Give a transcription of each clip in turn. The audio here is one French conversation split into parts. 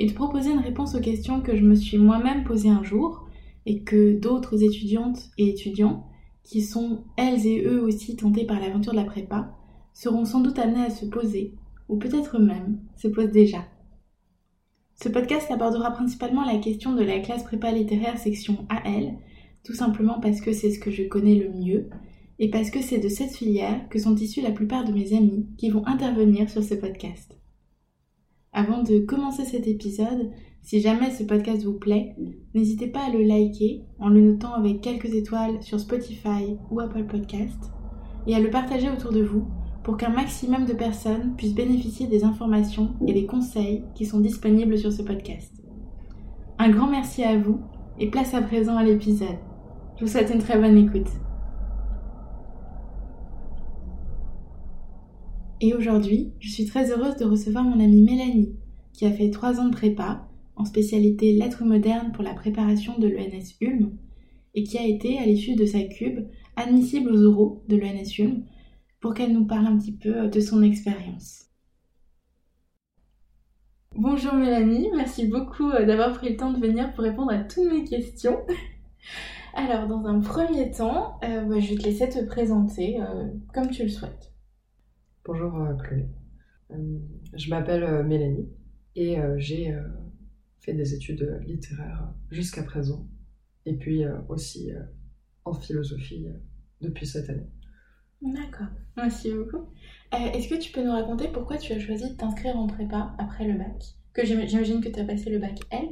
et de proposer une réponse aux questions que je me suis moi-même posées un jour et que d'autres étudiantes et étudiants qui sont elles et eux aussi tentés par l'aventure de la prépa seront sans doute amenés à se poser ou peut-être même se posent déjà. Ce podcast abordera principalement la question de la classe prépa littéraire section AL, tout simplement parce que c'est ce que je connais le mieux et parce que c'est de cette filière que sont issus la plupart de mes amis qui vont intervenir sur ce podcast. Avant de commencer cet épisode, si jamais ce podcast vous plaît, n'hésitez pas à le liker en le notant avec quelques étoiles sur Spotify ou Apple Podcast et à le partager autour de vous pour qu'un maximum de personnes puissent bénéficier des informations et des conseils qui sont disponibles sur ce podcast. Un grand merci à vous et place à présent à l'épisode. Je vous souhaite une très bonne écoute. Et aujourd'hui, je suis très heureuse de recevoir mon amie Mélanie, qui a fait trois ans de prépa, en spécialité lettres modernes pour la préparation de l'ENS Ulm, et qui a été, à l'issue de sa cube, admissible aux oraux de l'ENS Ulm, pour qu'elle nous parle un petit peu de son expérience. Bonjour Mélanie, merci beaucoup euh, d'avoir pris le temps de venir pour répondre à toutes mes questions. Alors, dans un premier temps, euh, je vais te laisser te présenter euh, comme tu le souhaites. Bonjour euh, Chloé. Euh, je m'appelle euh, Mélanie et j'ai fait des études littéraires jusqu'à présent et puis aussi en philosophie depuis cette année. D'accord, merci beaucoup. Est-ce que tu peux nous raconter pourquoi tu as choisi de t'inscrire en prépa après le bac? Que j'imagine que tu as passé le bac L?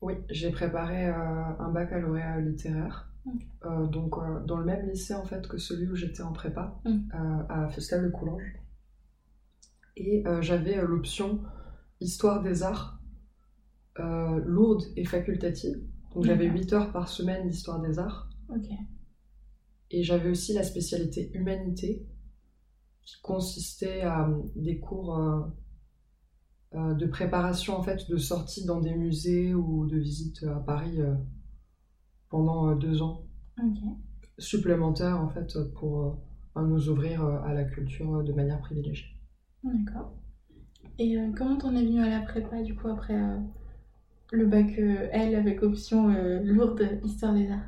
Oui, j'ai préparé un baccalauréat littéraire euh, donc euh, dans le même lycée en fait que celui où j'étais en prépa, mm. euh, à Fustel de Coulanges. Et j'avais l'option Histoire des arts lourde et facultative. Donc j'avais 8 heures par semaine d'Histoire des arts. Et j'avais aussi la spécialité Humanité, qui consistait à des cours de préparation en fait de sortie dans des musées ou de visite à Paris pendant euh, deux ans supplémentaires en fait pour euh, nous ouvrir euh, à la culture de manière privilégiée. D'accord. Et comment t'en es venu à la prépa du coup après le bac L avec option lourde histoire des arts?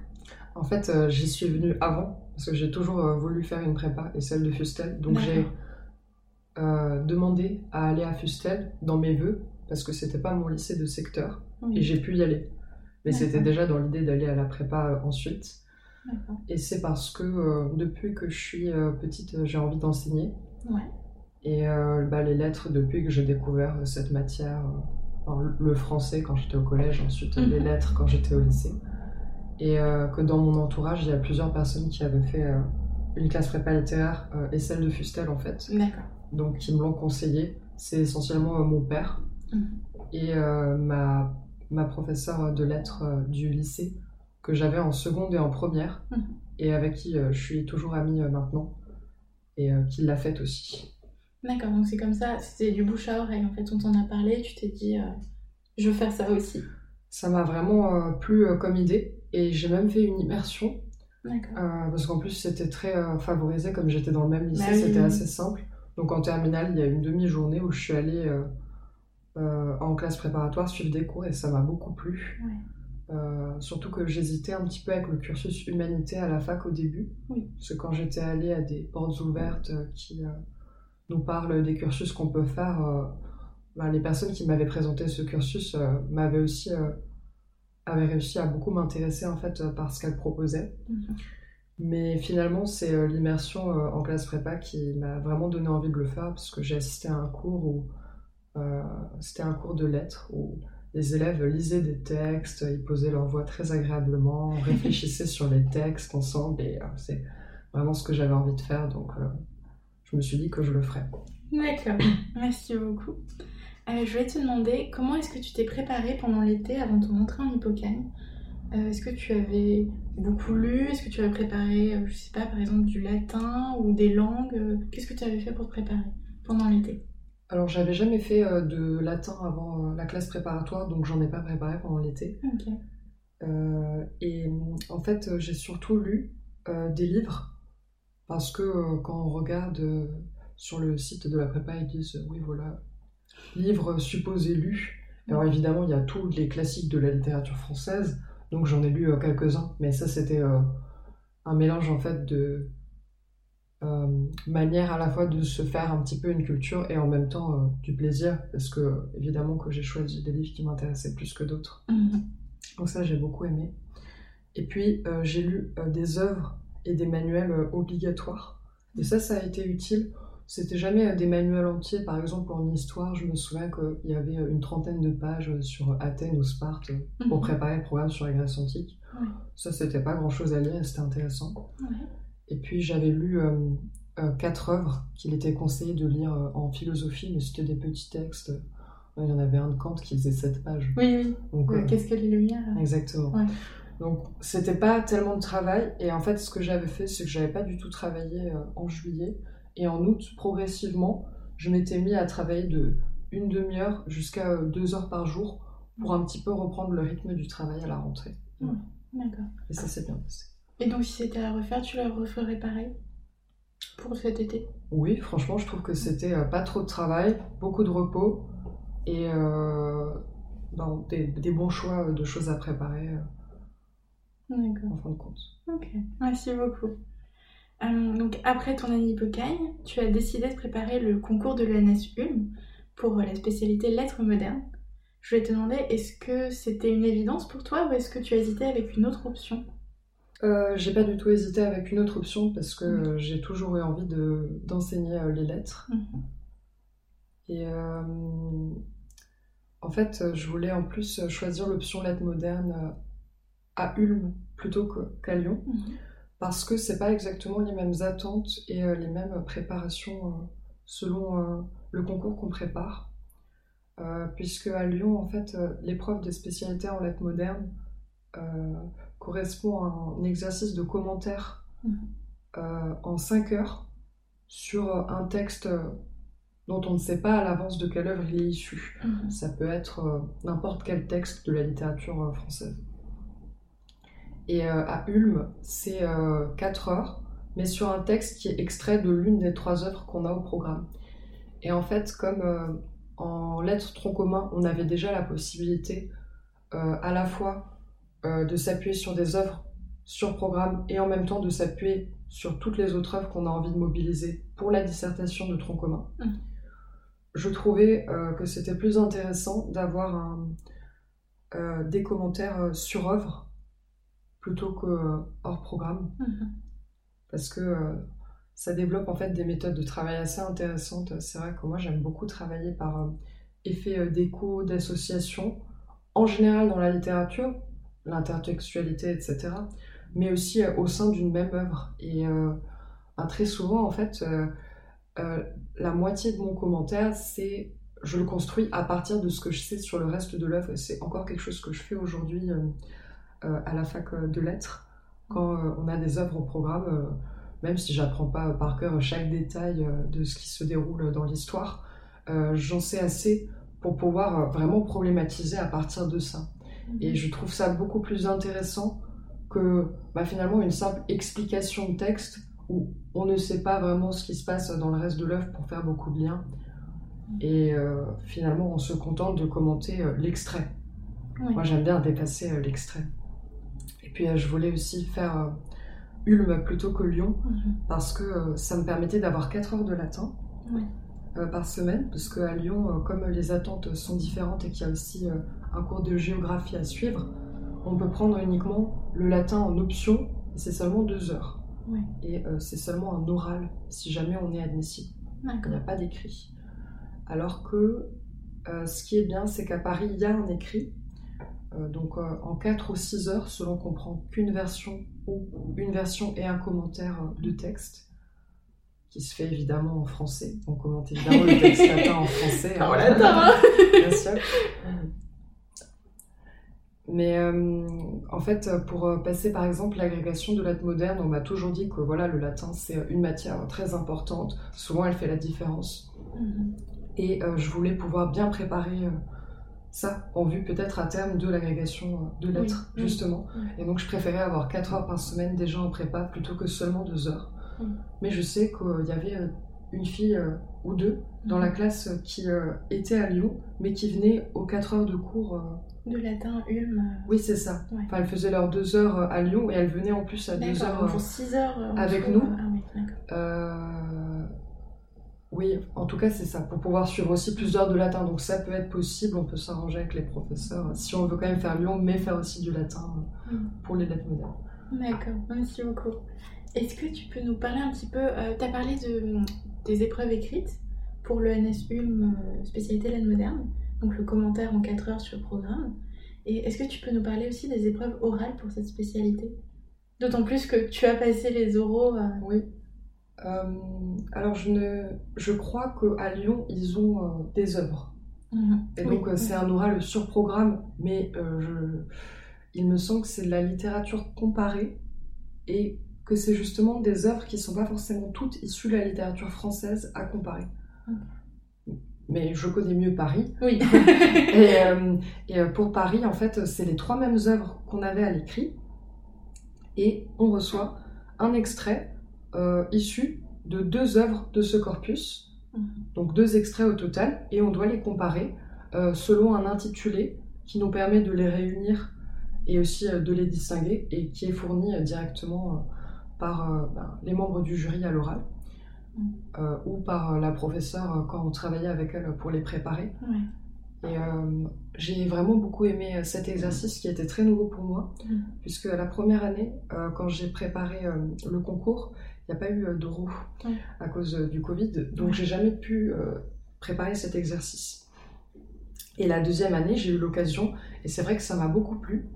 En fait, j'y suis venue avant parce que j'ai toujours voulu faire une prépa et celle de Fustel. Donc j'ai demandé à aller à Fustel dans mes vœux parce que c'était pas mon lycée de secteur et j'ai pu y aller. Mais c'était déjà dans l'idée d'aller à la prépa euh, ensuite. Et c'est parce que euh, depuis que je suis euh, petite, j'ai envie d'enseigner. Et bah, les lettres, depuis que j'ai découvert cette matière, le français quand j'étais au collège, ensuite les mhm. lettres quand j'étais au lycée. Et que dans mon entourage, il y a plusieurs personnes qui avaient fait une classe prépa littéraire et celle de Fustel en fait. Donc qui me l'ont conseillé. C'est essentiellement mon père. Mhm. Et ma ma professeure de lettres euh, du lycée que j'avais en seconde et en première mhm. et avec qui euh, je suis toujours amie euh, maintenant et qui l'a faite aussi. D'accord, donc c'est comme ça, c'était du bouche à oreille en fait, on t'en a parlé, tu t'es dit je veux faire ça aussi. Ça m'a vraiment plu comme idée et j'ai même fait une immersion. parce qu'en plus c'était très favorisé comme j'étais dans le même lycée, bah c'était assez simple. Donc en terminale, il y a une demi-journée où je suis allée euh, en classe préparatoire suivre des cours et ça m'a beaucoup plu. Euh, surtout que j'hésitais un petit peu avec le cursus humanité à la fac au début. Parce que quand j'étais allée à des portes ouvertes euh, qui nous parlent des cursus qu'on peut faire, bah, les personnes qui m'avaient présenté ce cursus m'avaient aussi avaient réussi à beaucoup m'intéresser en fait par ce qu'elles proposaient. Mhm. Mais finalement, c'est l'immersion en classe prépa qui m'a vraiment donné envie de le faire parce que j'ai assisté à un cours où c'était un cours de lettres où les élèves lisaient des textes, ils posaient leur voix très agréablement, réfléchissaient sur les textes ensemble et euh, c'est vraiment ce que j'avais envie de faire donc euh, je me suis dit que je le ferais. D'accord, merci beaucoup. je voulais te demander comment est-ce que tu t'es préparée pendant l'été avant ton entrée en Hippocagne? Est-ce que tu avais beaucoup lu? Est-ce que tu avais préparé, je sais pas, par exemple du latin ou des langues? Qu'est-ce que tu avais fait pour te préparer pendant l'été? Alors, j'avais jamais fait de latin avant la classe préparatoire, donc j'en ai pas préparé pendant l'été. et en fait, j'ai surtout lu des livres parce que euh, quand on regarde euh, sur le site de la prépa, ils disent euh, oui, voilà, livre supposé lu. Alors évidemment, il y a tous les classiques de la littérature française, donc j'en ai lu quelques-uns, mais ça c'était un mélange en fait de manière à la fois de se faire un petit peu une culture et en même temps du plaisir, parce que évidemment que j'ai choisi des livres qui m'intéressaient plus que d'autres. Mhm. Donc ça j'ai beaucoup aimé. Et puis j'ai lu des œuvres et des manuels euh, obligatoires. Et ça, ça a été utile. C'était jamais euh, des manuels entiers. Par exemple, en histoire, je me souviens qu'il y avait euh, une trentaine de pages sur Athènes ou Sparte pour mhm. préparer le programme sur la Grèce antique. Ça, c'était pas grand chose à lire c'était intéressant. Et puis, j'avais lu quatre œuvres qu'il était conseillé de lire en philosophie, mais c'était des petits textes. Il y en avait un de Kant qui faisait sept pages. Oui, oui. Qu'est-ce que les lumières Exactement. Donc c'était pas tellement de travail et en fait ce que j'avais fait c'est que j'avais pas du tout travaillé euh, en juillet et en août progressivement je m'étais mis à travailler de une demi-heure jusqu'à euh, deux heures par jour pour un petit peu reprendre le rythme du travail à la rentrée. D'accord. Et ça s'est bien passé. Et donc si c'était à refaire, tu le referais pareil pour cet été? Oui, franchement je trouve que c'était euh, pas trop de travail, beaucoup de repos et ben, des, bons choix de choses à préparer. D'accord. En fin de compte. Ok, merci beaucoup. Euh, donc après ton année Hippocagne, tu as décidé de préparer le concours de l'ENS Ulm pour la spécialité lettres modernes. Je voulais te demander, est-ce que c'était une évidence pour toi ou est-ce que tu hésité avec une autre option? Euh, J'ai pas du tout hésité avec une autre option parce que j'ai toujours eu envie de, d'enseigner euh, les lettres. Mhm. Et en fait, je voulais en plus choisir l'option lettres modernes à Ulm plutôt qu'à Lyon, mhm. parce que c'est pas exactement les mêmes attentes et euh, les mêmes préparations euh, selon euh, le concours qu'on prépare. puisque à Lyon, en fait, l'épreuve des spécialités en lettres modernes correspond à un exercice de commentaire mhm. en 5 heures sur un texte dont on ne sait pas à l'avance de quelle œuvre il est issu. Mhm. Ça peut être n'importe quel texte de la littérature française. Et euh, à Ulm, c'est 4 euh, heures, mais sur un texte qui est extrait de l'une des trois œuvres qu'on a au programme. Et en fait, comme euh, en lettres tronc commun, on avait déjà la possibilité à la fois de s'appuyer sur des œuvres sur programme et en même temps de s'appuyer sur toutes les autres œuvres qu'on a envie de mobiliser pour la dissertation de tronc commun. Mmh. Je trouvais que c'était plus intéressant d'avoir des commentaires sur œuvres plutôt que euh, hors programme. Mhm. Parce que euh, ça développe en fait des méthodes de travail assez intéressantes. C'est vrai que moi j'aime beaucoup travailler par euh, effet d'écho, d'association, en général dans la littérature, l'intertextualité, etc. Mais aussi au sein d'une même œuvre. Et très souvent en fait, la moitié de mon commentaire, c'est je le construis à partir de ce que je sais sur le reste de l'œuvre. C'est encore quelque chose que je fais aujourd'hui euh, à la fac euh, de lettres quand euh, on a des œuvres au programme, même si j'apprends pas par cœur chaque détail de ce qui se déroule dans l'histoire, j'en sais assez pour pouvoir vraiment problématiser à partir de ça. Et je trouve ça beaucoup plus intéressant que bah, finalement une simple explication de texte où on ne sait pas vraiment ce qui se passe dans le reste de l'œuvre pour faire beaucoup de liens. Et finalement, on se contente de commenter l'extrait. Moi, j'aime bien dépasser l'extrait puis euh, je voulais aussi faire euh, Ulm plutôt que Lyon mhm. parce que euh, ça me permettait d'avoir 4 heures de latin par semaine parce qu'à Lyon, comme les attentes sont différentes et qu'il y a aussi un cours de géographie à suivre, on peut prendre uniquement le latin en option et c'est seulement 2 heures. Et c'est seulement un oral si jamais on est admissible. Il n'y a pas d'écrit. Alors que ce qui est bien, c'est qu'à Paris, il y a un écrit euh, donc euh, en 4 ou 6 heures, selon qu'on prend qu'une version ou une version et un commentaire de texte, qui se fait évidemment en français. On commente évidemment le texte latin en français. En latin Bien sûr. Mais euh, en fait, pour euh, passer par exemple l'agrégation de latin moderne, on m'a toujours dit que voilà, le latin c'est une matière très importante. Souvent, elle fait la différence. Mm-hmm. Et euh, je voulais pouvoir bien préparer ça en vue peut-être à terme de l'agrégation de lettres, justement. Et donc, je préférais avoir 4 heures par semaine déjà en prépa plutôt que seulement 2 heures. Mais je sais qu'il y avait une fille ou deux dans la mm-hmm. classe qui était à Lyon, mais qui venait aux 4 heures de cours de latin, Ulm. Euh, oui, c'est ça. Enfin, elles faisaient leurs deux heures euh, à Lyon et elles venaient en plus à deux heures. Pour six heures. Euh, avec nous. Ah oui, en tout cas, c'est ça, pour pouvoir suivre aussi plus d'heures de latin. Donc ça peut être possible, on peut s'arranger avec les professeurs si on veut quand même faire Lyon, mais faire aussi du latin mm. pour les lettres modernes. D'accord, merci beaucoup. Est-ce que tu peux nous parler un petit peu, tu as parlé de, des épreuves écrites pour le NS Ulm spécialité lettres moderne donc le commentaire en 4 heures sur le programme. Et est-ce que tu peux nous parler aussi des épreuves orales pour cette spécialité? D'autant plus que tu as passé les oraux. Euh, oui. Euh, alors je, ne, je crois qu'à Lyon, ils ont euh, des œuvres. Mhm. Et donc c'est un oral sur programme, mais je, il me semble que c'est de la littérature comparée et que c'est justement des œuvres qui ne sont pas forcément toutes issues de la littérature française à comparer mais je connais mieux Paris. Oui. et, euh, euh, pour Paris, en fait, c'est les trois mêmes œuvres qu'on avait à l'écrit. Et on reçoit un extrait euh, issu de deux œuvres de ce corpus. Mhm. Donc deux extraits au total. Et on doit les comparer selon un intitulé qui nous permet de les réunir et aussi de les distinguer et qui est fourni directement par ben, les membres du jury à l'oral. Euh, ou par la professeure euh, quand on travaillait avec elle pour les préparer. Et euh, j'ai vraiment beaucoup aimé cet exercice qui était très nouveau pour moi, mm. puisque la première année, quand j'ai préparé le concours, il n'y a pas eu d'euro à cause du Covid, donc j'ai jamais pu préparer cet exercice. Et la deuxième année, j'ai eu l'occasion, et c'est vrai que ça m'a beaucoup plu.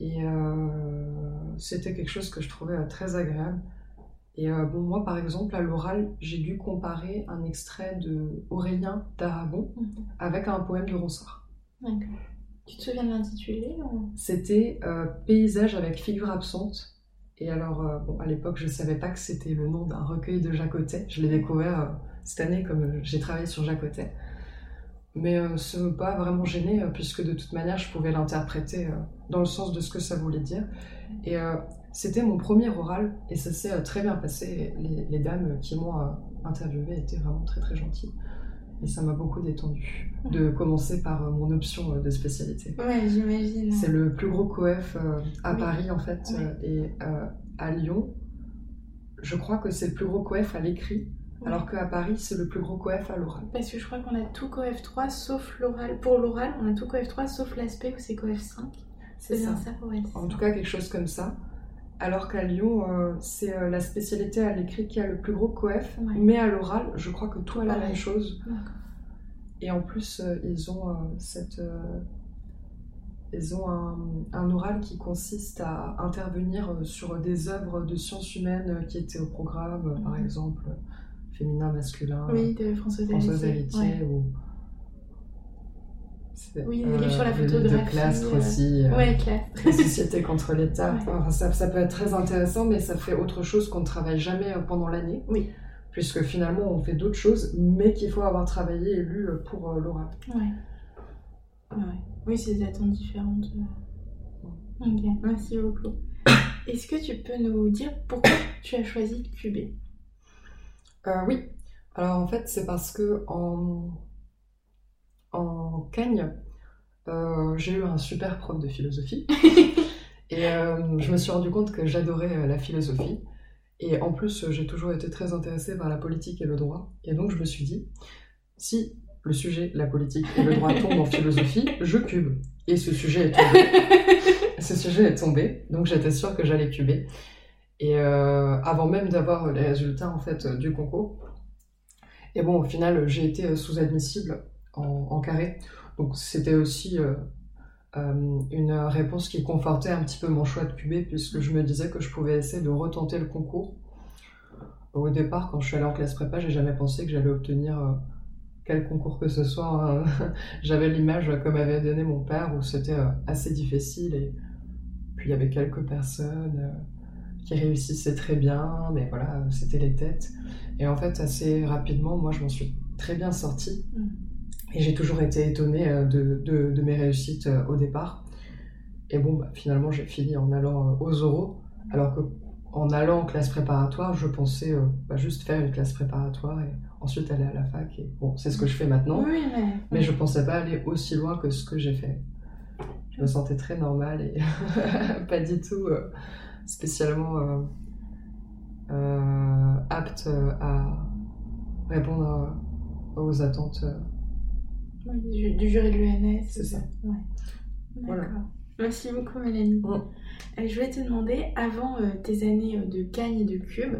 Et c'était quelque chose que je trouvais très agréable. Et euh, bon, moi, par exemple, à l'oral, j'ai dû comparer un extrait de Aurélien d'Aragon mhm. avec un poème de Ronsard. D'accord. Tu te souviens de l'intitulé C'était euh, Paysage avec figure absente. Et alors, euh, bon, à l'époque, je ne savais pas que c'était le nom d'un recueil de Jacotet. Je l'ai découvert cette année comme j'ai travaillé sur Jacotet. Mais ce n'est pas vraiment gêné, puisque de toute manière, je pouvais l'interpréter dans le sens de ce que ça voulait dire. Et c'était mon premier oral et ça s'est euh, très bien passé. Les, dames qui m'ont euh, interviewé étaient vraiment très très gentilles. Et ça m'a beaucoup détendu de commencer par euh, mon option de spécialité. Ouais, j'imagine. C'est le plus gros coef à Paris en fait et à Lyon. Je crois que c'est le plus gros coef à l'écrit, alors qu'à Paris c'est le plus gros coef à l'oral. Parce que je crois qu'on a tout coef 3 sauf l'oral. Pour l'oral, on a tout coef 3 sauf l'aspect où c'est coef 5. C'est ça. ça pour en tout cas, quelque chose comme ça alors qu'à Lyon, euh, c'est euh, la spécialité à l'écrit qui a le plus gros coef, mais à l'oral, je crois que tout a la même chose. Et en plus, euh, ils ont cette ils ont un, oral qui consiste à intervenir sur des œuvres de sciences humaines qui étaient au programme, par exemple féminin, masculin, oui, de Françoise, Héritier, ou oui, des livres sur la photographie. De euh, aussi. Euh, ouais. Société contre l'État. ça, ça, peut être très intéressant, mais ça fait autre chose qu'on ne travaille jamais euh, pendant l'année. Oui. Puisque finalement, on fait d'autres choses, mais qu'il faut avoir travaillé et lu pour l'oral. Ouais. ouais. Oui, c'est des attentes différentes. Ok, merci beaucoup. Est-ce que tu peux nous dire pourquoi tu as choisi QB Oui. Alors en fait, c'est parce que en Cagne, euh, j'ai eu un super prof de philosophie. et euh, je me suis rendu compte que j'adorais euh, la philosophie. Et en plus, j'ai toujours été très intéressée par la politique et le droit. Et donc, je me suis dit, si le sujet, la politique et le droit tombent en philosophie, je cube. Et ce sujet est tombé. ce sujet est tombé. Donc, j'étais sûre que j'allais cuber. Et avant même d'avoir les résultats en fait du concours. Et bon, au final, j'ai été sous-admissible en, carré. Donc c'était aussi euh, euh, une réponse qui confortait un petit peu mon choix de QB puisque je me disais que je pouvais essayer de retenter le concours. au départ, quand je suis allée en classe prépa, j'ai jamais pensé que j'allais obtenir euh, quel concours que ce soit. Hein. J'avais l'image comme avait donné mon père où c'était assez difficile et puis il y avait quelques personnes qui réussissaient très bien, mais voilà, c'était les têtes. Et en fait, assez rapidement, moi, je m'en suis très bien sortie. Mm. Et j'ai toujours été étonnée de, de, mes réussites au départ. Et bon, bah, finalement, j'ai fini en allant aux oraux, alors que en allant en classe préparatoire, je pensais euh, bah, juste faire une classe préparatoire et ensuite aller à la fac. Et bon, c'est ce que je fais maintenant. Oui, mais... mais je pensais pas aller aussi loin que ce que j'ai fait. Je me sentais très normale et pas du tout euh, spécialement euh, apte à répondre aux attentes du, jury de l'UNS. C'est ça. Ouais. Voilà. Merci beaucoup, Mélanie. Euh, je voulais te demander, avant euh, tes années euh, de Cagne et de Cube,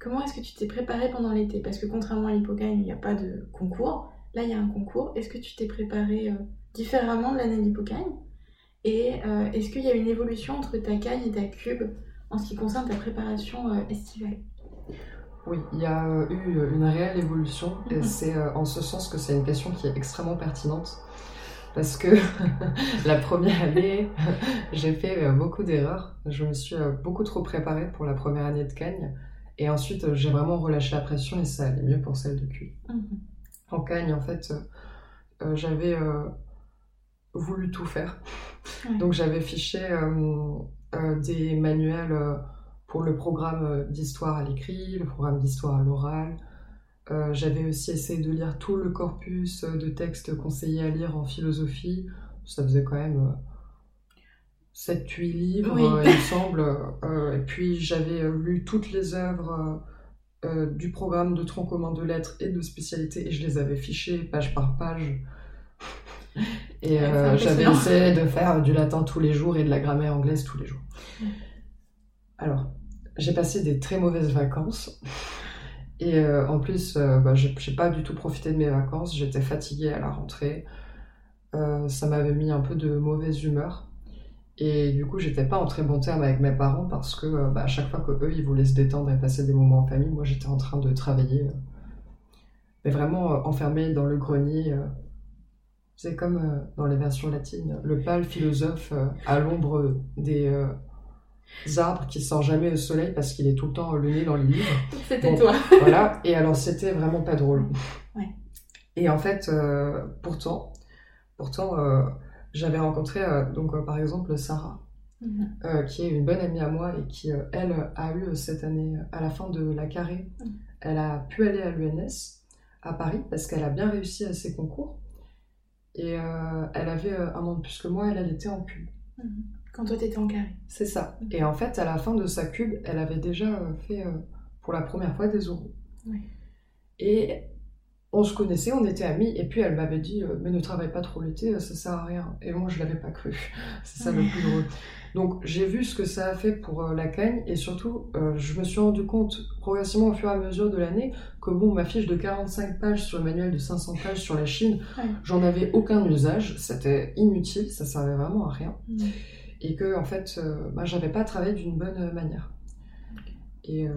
comment est-ce que tu t'es préparé pendant l'été? Parce que contrairement à l'Hippocagne, il n'y a pas de concours. Là, il y a un concours. Est-ce que tu t'es préparé différemment de l'année de l'Hippocagne Et est-ce qu'il y a une évolution entre ta Cagne et ta Cube en ce qui concerne ta préparation estivale? Oui, il y a eu une réelle évolution et mhm. c'est en ce sens que c'est une question qui est extrêmement pertinente parce que la première année, j'ai fait euh, beaucoup d'erreurs. Je me suis euh, beaucoup trop préparée pour la première année de Cagne. Et ensuite, euh, j'ai vraiment relâché la pression et ça allait mieux pour celle de Q. Mhm. En Cagne, en fait, j'avais voulu tout faire. Donc, j'avais fiché des manuels pour le programme d'histoire à l'écrit, le programme d'histoire à l'oral, euh, j'avais aussi essayé de lire tout le corpus de textes conseillés à lire en philosophie. Ça faisait quand même 7-8 euh, livres, euh, il me semble. et puis j'avais lu toutes les œuvres du programme de tronc commun de lettres et de spécialité et je les avais fichées page par page. Et j'avais essayé de faire du latin tous les jours et de la grammaire anglaise tous les jours. Alors, j'ai passé des très mauvaises vacances. Et euh, en plus, euh, bah, j'ai pas du tout profité de mes vacances. J'étais fatiguée à la rentrée. Euh, ça m'avait mis un peu de mauvaise humeur. Et du coup, j'étais pas en très bon terme avec mes parents parce que bah, à chaque fois que eux ils voulaient se détendre et passer des moments en famille, moi j'étais en train de travailler. mais vraiment enfermé dans le grenier. c'est comme dans les versions latines, le pâle philosophe à l'ombre des arbres qui sort jamais au soleil parce qu'il est tout le temps le nez dans les livres. C'était toi. voilà. Et alors c'était vraiment pas drôle. Et en fait, euh, pourtant, pourtant, euh, j'avais rencontré euh, donc par exemple Sarah, mhm. qui est une bonne amie à moi et qui elle a eu cette année à la fin de la carré, mhm. elle a pu aller à l'UNS à Paris parce qu'elle a bien réussi à ses concours. Et elle avait un an de plus que moi, elle, elle était en pub. Mhm. Quand toi, t'étais en carré. C'est ça. Et en fait, à la fin de sa cube, elle avait déjà euh, fait euh, pour la première fois des oraux. Et on se connaissait, on était amis, et puis elle m'avait dit euh, Mais ne travaille pas trop l'été, ça sert à rien. Et moi, je l'avais pas cru. C'est ça le plus drôle. Donc, j'ai vu ce que ça a fait pour la cagne, et surtout, je me suis rendu compte progressivement au fur et à mesure de l'année que, bon, ma fiche de 45 pages sur le manuel de 500 pages sur la Chine, j'en avais aucun usage, c'était inutile, ça servait vraiment à rien et que en fait euh, bah, j'avais pas travaillé d'une bonne manière. Et euh,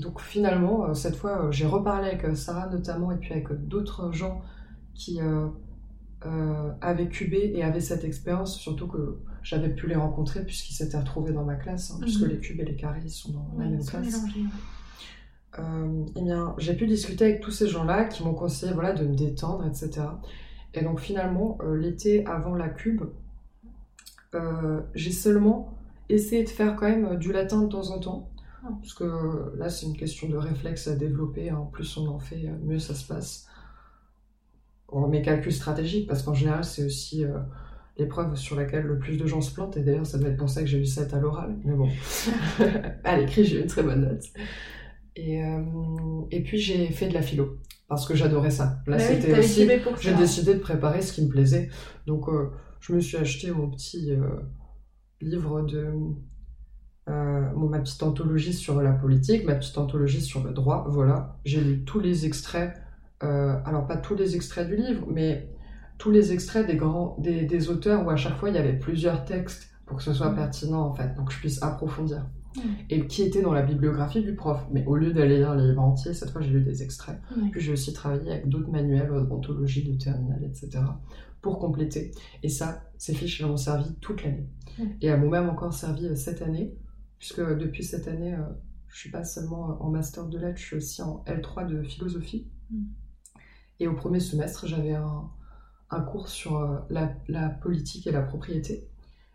donc finalement, euh, cette fois, j'ai reparlé avec Sarah notamment et puis avec d'autres gens qui avaient cubé et avaient cette expérience, surtout que j'avais pu les rencontrer puisqu'ils s'étaient retrouvés dans ma classe, hein, puisque mhm. les cubes et les carrés sont dans la même classe. eh bien, j'ai pu discuter avec tous ces gens-là qui m'ont conseillé voilà, de me détendre, etc. Et donc finalement, l'été avant la cube, euh, j'ai seulement essayé de faire quand même euh, du latin de temps en temps. Ah. Parce que euh, là, c'est une question de réflexe à développer. En plus on en fait, mieux ça se passe. Pour mes calculs stratégiques, parce qu'en général, c'est aussi l'épreuve sur laquelle le plus de gens se plantent. Et d'ailleurs, ça doit être pour ça que j'ai eu 7 à l'oral. Mais bon, à l'écrit, j'ai eu une très bonne note. Et, et puis, j'ai fait de la philo. Parce que j'adorais ça. Là, bah c'était aussi. J'ai décidé de préparer ce qui me plaisait. Donc, je me suis acheté mon petit euh, livre de. Euh, ma petite anthologie sur la politique, ma petite anthologie sur le droit, voilà. J'ai lu tous les extraits, euh, alors pas tous les extraits du livre, mais tous les extraits des, grands, des, auteurs où à chaque fois il y avait plusieurs textes pour que ce soit mmh. pertinent en fait, pour que je puisse approfondir. et qui étaient dans la bibliographie du prof. Mais au lieu d'aller lire les livres entiers, cette fois j'ai lu des extraits. Puis j'ai aussi travaillé avec d'autres manuels d'odontologie, de terminale, etc. pour compléter. Et ça, ces fiches m'ont servi toute l'année. Et elles m'ont même encore servi euh, cette année, puisque depuis cette année, euh, je suis pas seulement en master de lettres, je suis aussi en L3 de philosophie. Mm. Et au premier semestre, j'avais un, un, cours sur euh, la, la, politique et la propriété.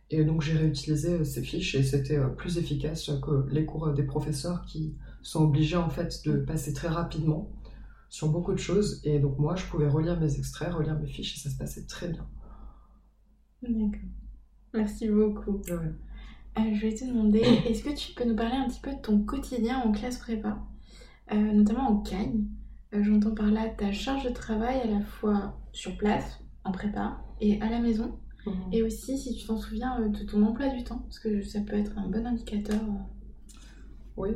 Et donc j'ai réutilisé euh, ces fiches et c'était euh, plus efficace que les cours des professeurs qui sont obligés en fait de passer très rapidement sur beaucoup de choses. Et donc moi, je pouvais relire mes extraits, relire mes fiches et ça se passait très bien. D'accord. Merci beaucoup. je vais te demander, est-ce que tu peux nous parler un petit peu de ton quotidien en classe prépa, notamment en Cagne euh, j'entends par là ta charge de travail à la fois sur place, en prépa, et à la maison. Mhm. Et aussi, si tu t'en souviens, euh, de ton emploi du temps, parce que ça peut être un bon indicateur. Euh. Oui.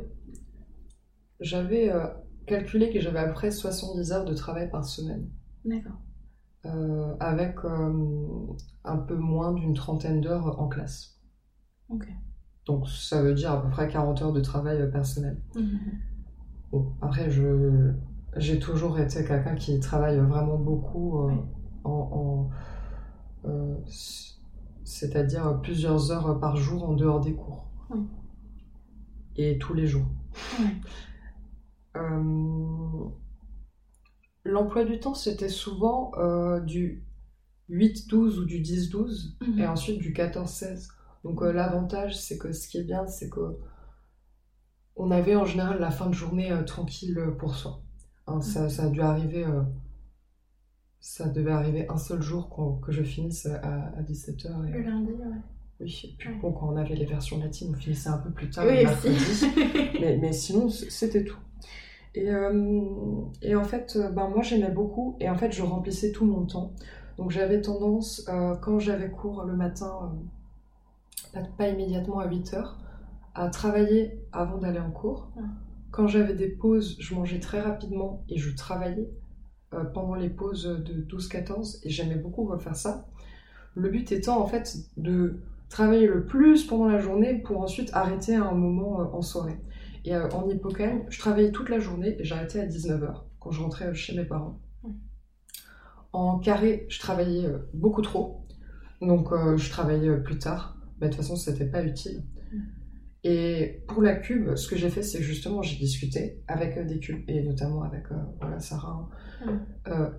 J'avais calculé que j'avais à peu près 70 heures de travail par semaine. D'accord. avec un peu moins d'une trentaine d'heures en classe. Ok. Donc ça veut dire à peu près 40 heures de travail personnel. Mhm. Bon, après, je, j'ai toujours été quelqu'un qui travaille vraiment beaucoup euh, en, euh, c'est-à-dire plusieurs heures par jour en dehors des cours. Et tous les jours. Euh, l'emploi du temps, c'était souvent du 8-12 ou du 10-12 mhm. et ensuite du 14-16. Donc l'avantage, c'est que ce qui est bien, c'est que on avait en général la fin de journée tranquille pour soi. Hein, ça, ça, a dû arriver. Euh, ça devait arriver un seul jour que je finisse à, 17h. Et, le lundi, ouais. Oui, et puis bon, quand on avait les versions latines, on finissait un peu plus tard le mercredi. mais, mais, sinon, c'était tout. Et, euh, et, en fait, euh, ben, moi j'aimais beaucoup et en fait je remplissais tout mon temps. Donc j'avais tendance, quand j'avais cours le matin, pas, pas, immédiatement à 8h, à travailler avant d'aller en cours. Quand j'avais des pauses, je mangeais très rapidement et je travaillais euh, pendant les pauses de 12-14 et j'aimais beaucoup faire ça. Le but étant en fait de travailler le plus pendant la journée pour ensuite arrêter à un moment euh, en soirée. Et euh, en hippocampe, je travaillais toute la journée et j'arrêtais à 19h quand je rentrais chez mes parents. En carré, je travaillais beaucoup trop, donc je travaillais plus tard. Mais de toute façon, c'était pas utile. Et pour la cube, ce que j'ai fait, c'est justement, j'ai discuté avec euh, des cubes, et notamment avec euh, Sarah, euh,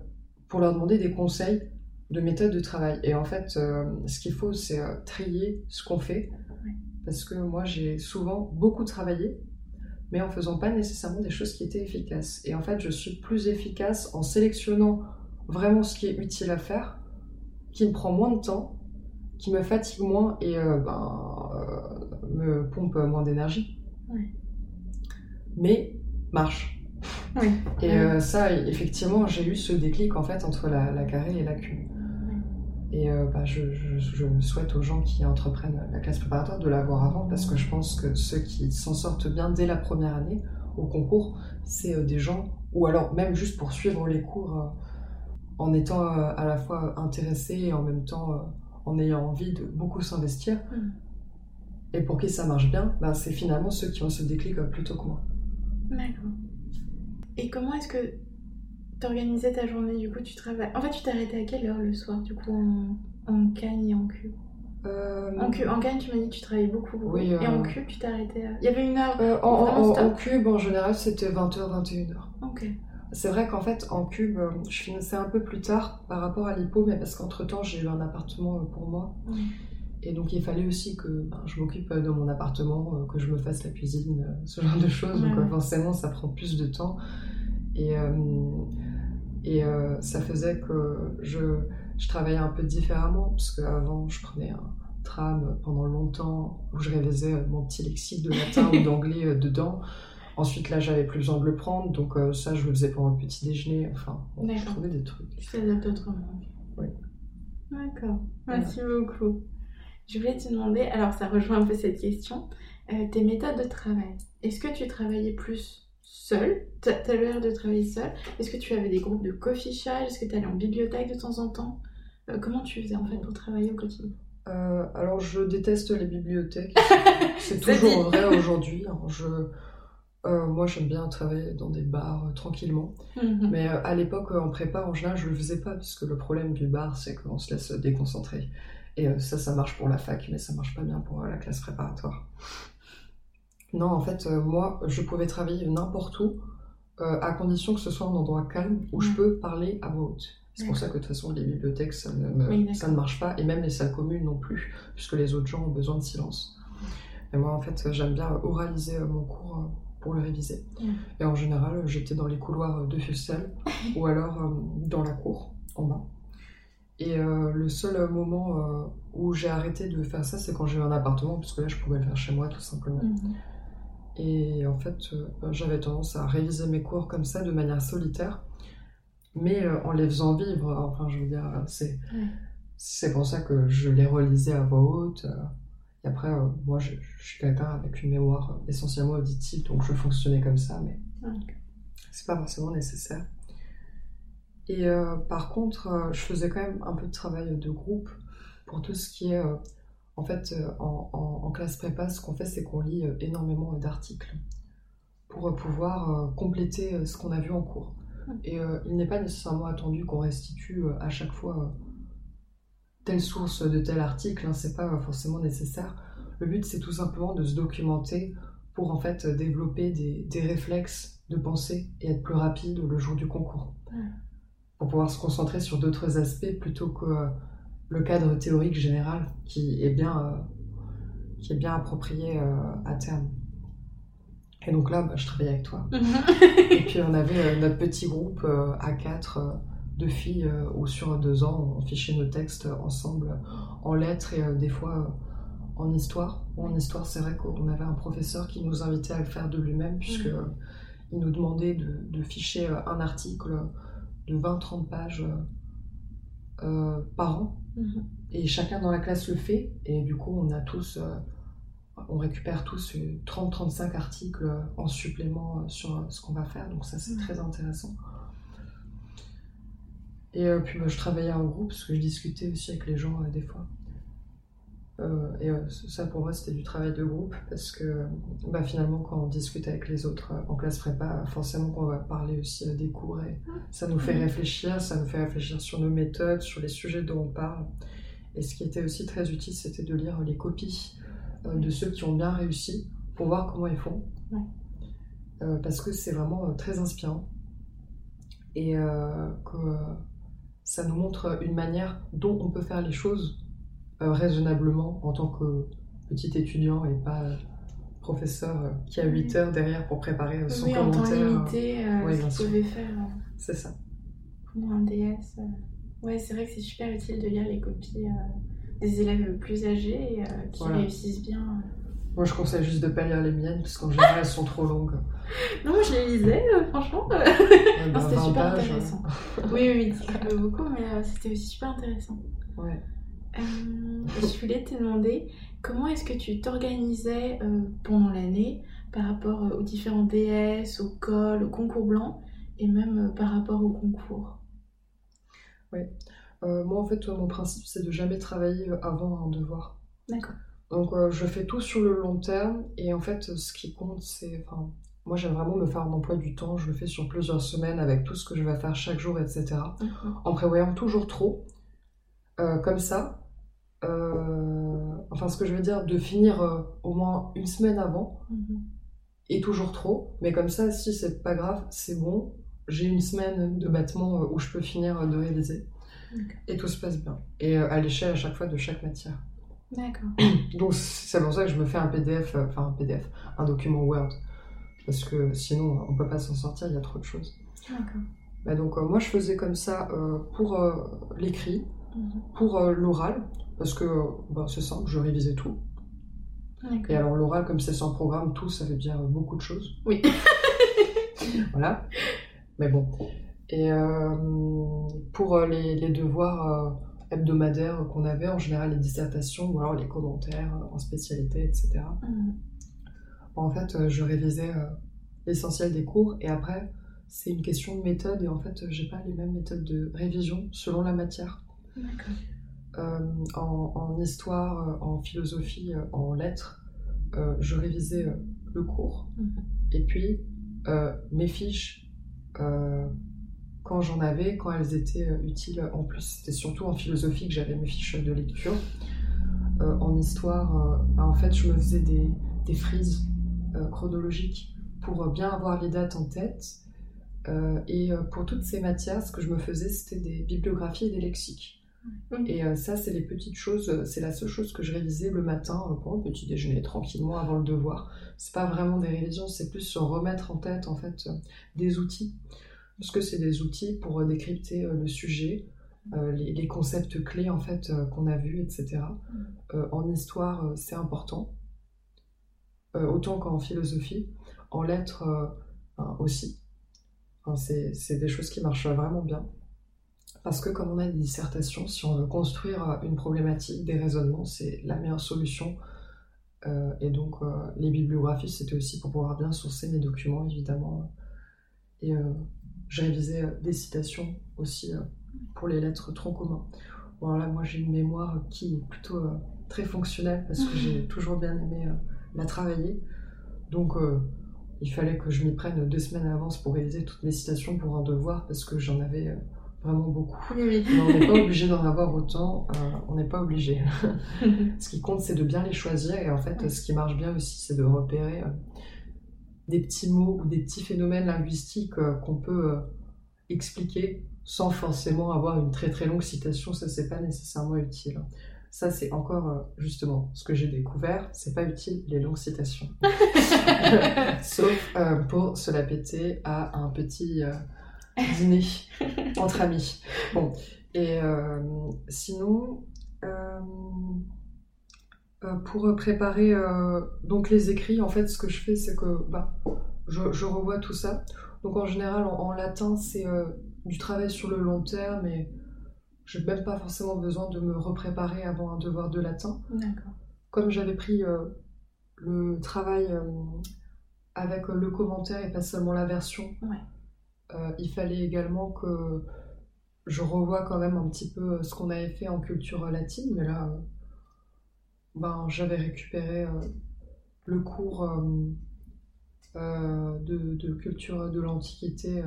pour leur demander des conseils de méthode de travail. Et en fait, ce qu'il faut, c'est trier ce qu'on fait, parce que moi, j'ai souvent beaucoup travaillé, mais en faisant pas nécessairement des choses qui étaient efficaces. Et en fait, je suis plus efficace en sélectionnant vraiment ce qui est utile à faire, qui me prend moins de temps, qui me fatigue moins et ben, me pompe moins d'énergie. Mais marche. Et euh, ça, effectivement, j'ai eu ce déclic en fait entre la, la carré et la cube. Et euh, bah, je, je, souhaite aux gens qui entreprennent la classe préparatoire de l'avoir avant parce que je pense que ceux qui s'en sortent bien dès la première année au concours, c'est euh, des gens, ou alors même juste pour suivre les cours en étant à la fois intéressés et en même temps en ayant envie de beaucoup s'investir. Mm et pour qui ça marche bien, bah, c'est finalement ceux qui ont ce déclic plutôt que moi. D'accord. Et comment est-ce que tu organisais ta journée Du coup, tu travailles. En fait, tu t'arrêtais à quelle heure le soir, du coup, en, en Cagne et en Q? Euh... En, Q, en Cagne, tu m'as dit que tu travaillais beaucoup. Oui, Et en Cube, tu t'arrêtais à... Il y avait une heure euh, en, en, en, Cube, en général, c'était 20h, 21h. Ok. C'est vrai qu'en fait, en Cube, euh, je finissais un peu plus tard par rapport à l'hypo, mais parce qu'entre-temps, j'ai eu un appartement euh, pour moi. Et donc il fallait aussi que ben, je m'occupe de mon appartement, euh, que je me fasse la cuisine, euh, ce genre de choses. Donc euh, forcément ça prend plus de temps. Et, et ça faisait que je, je, travaillais un peu différemment, parce qu'avant je prenais un tram pendant longtemps où je révisais mon petit lexique de latin ou d'anglais dedans. Ensuite, là, j'avais plus besoin de le prendre, donc ça, je le faisais pendant le petit déjeuner. Enfin, je trouvais des trucs. T'adaptes autrement. Oui. D'accord. Merci beaucoup. Je voulais te demander, alors ça rejoint un peu cette question, euh, tes méthodes de travail. Est-ce que tu travaillais plus seul Tu as l'air de travailler seul. Est-ce que tu avais des groupes de co-fichage Est-ce que tu allais en bibliothèque de temps en temps? Euh, Comment tu faisais en fait pour travailler au quotidien? Alors, je déteste les bibliothèques. C'est toujours vrai aujourd'hui. Hein. Je, moi, j'aime bien travailler dans des bars tranquillement. Mhm. Mais à l'époque, en prépa, en général, je le faisais pas, parce que le problème du bar, c'est qu'on se laisse déconcentrer. Et ça, ça marche pour la fac, mais ça marche pas bien pour la classe préparatoire. Non, en fait, moi, je pouvais travailler n'importe où, à condition que ce soit un endroit calme où je peux parler à voix haute. C'est pour ça que de toute façon, les bibliothèques, ça ne, ça ne marche pas, et même les salles communes non plus, puisque les autres gens ont besoin de silence. Et moi, en fait, j'aime bien oraliser euh, mon cours euh, pour le réviser. Et en général, j'étais dans les couloirs de Fustel, ou alors euh, dans la cour, en bas. Et le seul moment où j'ai arrêté de faire ça, c'est quand j'ai eu un appartement, parce que là, je pouvais le faire chez moi, tout simplement. Mhm. Et en fait, j'avais tendance à réviser mes cours comme ça, de manière solitaire mais euh, en les faisant vivre. Enfin, je veux dire, c'est c'est pour ça que je les relisais à voix haute. Euh. Et après, euh, moi, je, suis quelqu'un avec une mémoire essentiellement auditive, donc je fonctionnais comme ça, mais c'est pas forcément nécessaire. Et par contre, je faisais quand même un peu de travail de groupe pour tout ce qui est. en fait, en, en, classe prépa, ce qu'on fait, c'est qu'on lit énormément d'articles pour pouvoir compléter ce qu'on a vu en cours. Et euh, il n'est pas nécessairement attendu qu'on restitue euh, à chaque fois euh, telle source de tel article, hein, c'est pas forcément nécessaire. Le but c'est tout simplement de se documenter pour en fait développer des, réflexes de pensée et être plus rapide le jour du concours. Pour pouvoir se concentrer sur d'autres aspects plutôt que le cadre théorique général qui est bien, qui est bien approprié à terme. Et donc là, bah, je travaillais avec toi. Et puis on avait euh, notre petit groupe euh, à quatre euh, de filles où sur deux ans, on fichait nos textes ensemble en lettres et des fois en histoire. En histoire, c'est vrai qu'on avait un professeur qui nous invitait à le faire de lui-même, puisque mhm. il nous demandait de, ficher un article de 20-30 pages par an. Mhm. Et chacun dans la classe le fait. Et du coup, on a tous on récupère tous 30-35 articles en supplément euh, sur ce qu'on va faire, donc ça c'est mm. très intéressant. Et euh, puis je travaillais en groupe parce que je discutais aussi avec les gens euh, des fois. Et ça pour moi c'était du travail de groupe parce que bah, finalement quand on discute avec les autres en classe prépa, forcément qu'on va parler aussi des cours et ça nous fait mm. réfléchir, ça nous fait réfléchir sur nos méthodes, sur les sujets dont on parle. Et ce qui était aussi très utile c'était de lire les copies euh, de ceux qui ont bien réussi pour voir comment ils font. Euh, parce que c'est vraiment euh, très inspirant. Et que ça nous montre une manière dont on peut faire les choses raisonnablement en tant que petit étudiant et pas professeur qui a 8 heures derrière pour préparer son commentaire. En temps limité, ce faire. C'est ça. Pour un DS. Ouais, c'est vrai que c'est super utile de lire les copies des élèves plus âgés euh, qui réussissent bien. Moi, je conseille juste de pas lire les miennes, parce qu'en général, elles sont trop longues. Non, moi, je les lisais, euh, franchement. Euh, bah, c'était super intéressant. oui, oui, oui, beaucoup, mais c'était aussi super intéressant. Ouais. Je voulais te demander, comment est-ce que tu t'organisais pendant l'année par rapport aux différents DS, au col, au concours blanc, et même par rapport au concours? Oui. Euh, moi, en fait, mon principe, c'est de jamais travailler avant un devoir. D'accord. Donc, euh, je fais tout sur le long terme. Et en fait, ce qui compte, c'est. Enfin, moi, j'aime vraiment me faire un emploi du temps. Je le fais sur plusieurs semaines avec tout ce que je vais faire chaque jour, etc. En prévoyant toujours trop. Euh, comme ça. Enfin, ce que je veux dire, de finir au moins une semaine avant. Mhm. Et toujours trop. Mais comme ça, si c'est pas grave, c'est bon. J'ai une semaine de battement où je peux finir de réaliser. Et tout se passe bien. Et euh, à l'échelle à chaque fois de chaque matière. D'accord. Donc c'est pour ça que je me fais un PDF, euh, enfin un PDF, un document Word. Parce que sinon on peut pas s'en sortir, il y a trop de choses. D'accord. Bah, donc euh, moi je faisais comme ça pour l'écrit, mhm. pour l'oral, parce que bah, c'est simple, je révisais tout. Et alors l'oral, comme c'est sans programme, tout, ça veut dire beaucoup de choses. Oui. voilà. Mais bon. Et euh, pour euh, les, devoirs euh, hebdomadaires qu'on avait, en général les dissertations ou alors les commentaires en spécialité, etc. Mm. En fait, je révisais l'essentiel des cours et après, c'est une question de méthode et en fait, j'ai pas les mêmes méthodes de révision selon la matière. En, histoire, en philosophie, en lettres, je révisais le cours. Mhm. Et puis, mes fiches, quand j'en avais, quand elles étaient utiles, en plus, c'était surtout en philosophie que j'avais mes fiches de lecture. en histoire, bah, en fait, je me faisais des, des frises chronologiques pour bien avoir les dates en tête. Euh, et euh, pour toutes ces matières, ce que je me faisais, c'était des bibliographies et des lexiques. Et euh, ça, c'est les petites choses, c'est la seule chose que je révisais le matin pour le petit déjeuner, tranquillement avant le devoir. C'est pas vraiment des révisions, c'est plus se remettre en tête en fait des outils. Parce que c'est des outils pour décrypter le sujet, les, les, concepts clés en fait qu'on a vus, etc. en histoire, c'est important, autant qu'en philosophie en lettres euh, aussi. c'est des choses qui marchent vraiment bien. Parce que comme on a des dissertations, si on veut construire une problématique, des raisonnements, c'est la meilleure solution. Euh, et donc euh, les bibliographies, c'était aussi pour pouvoir bien sourcer mes documents, évidemment. Et j'ai révisé des citations aussi pour les lettres trop communs. Bon là, moi j'ai une mémoire qui est plutôt très fonctionnelle parce que j'ai toujours bien aimé la travailler. Donc il fallait que je m'y prenne deux semaines à l'avance pour réaliser toutes mes citations pour un devoir parce que j'en avais euh, vraiment beaucoup. Mais on n'est pas obligé d'en avoir autant, euh, on n'est pas obligé. ce qui compte, c'est de bien les choisir et en fait, ce qui marche bien aussi, c'est de repérer euh, des petits mots ou des petits phénomènes linguistiques qu'on peut expliquer sans forcément avoir une très très longue citation, ça c'est pas nécessairement utile. Ça, c'est encore euh, justement ce que j'ai découvert. C'est pas utile les longues citations. Sauf euh, pour se la péter à un petit euh, dîner entre amis. Bon. Et sinon, pour préparer donc les écrits, en fait, ce que je fais, c'est que bah, je, revois tout ça. Donc en général, en, en latin, c'est du travail sur le long terme et je n'ai même pas forcément besoin de me repréparer avant un devoir de latin. Comme j'avais pris euh, le travail euh, avec le commentaire et pas seulement la version, euh, il fallait également que je revoie quand même un petit peu ce qu'on avait fait en culture latine. Mais là, ben, j'avais récupéré le cours de, de, culture de l'Antiquité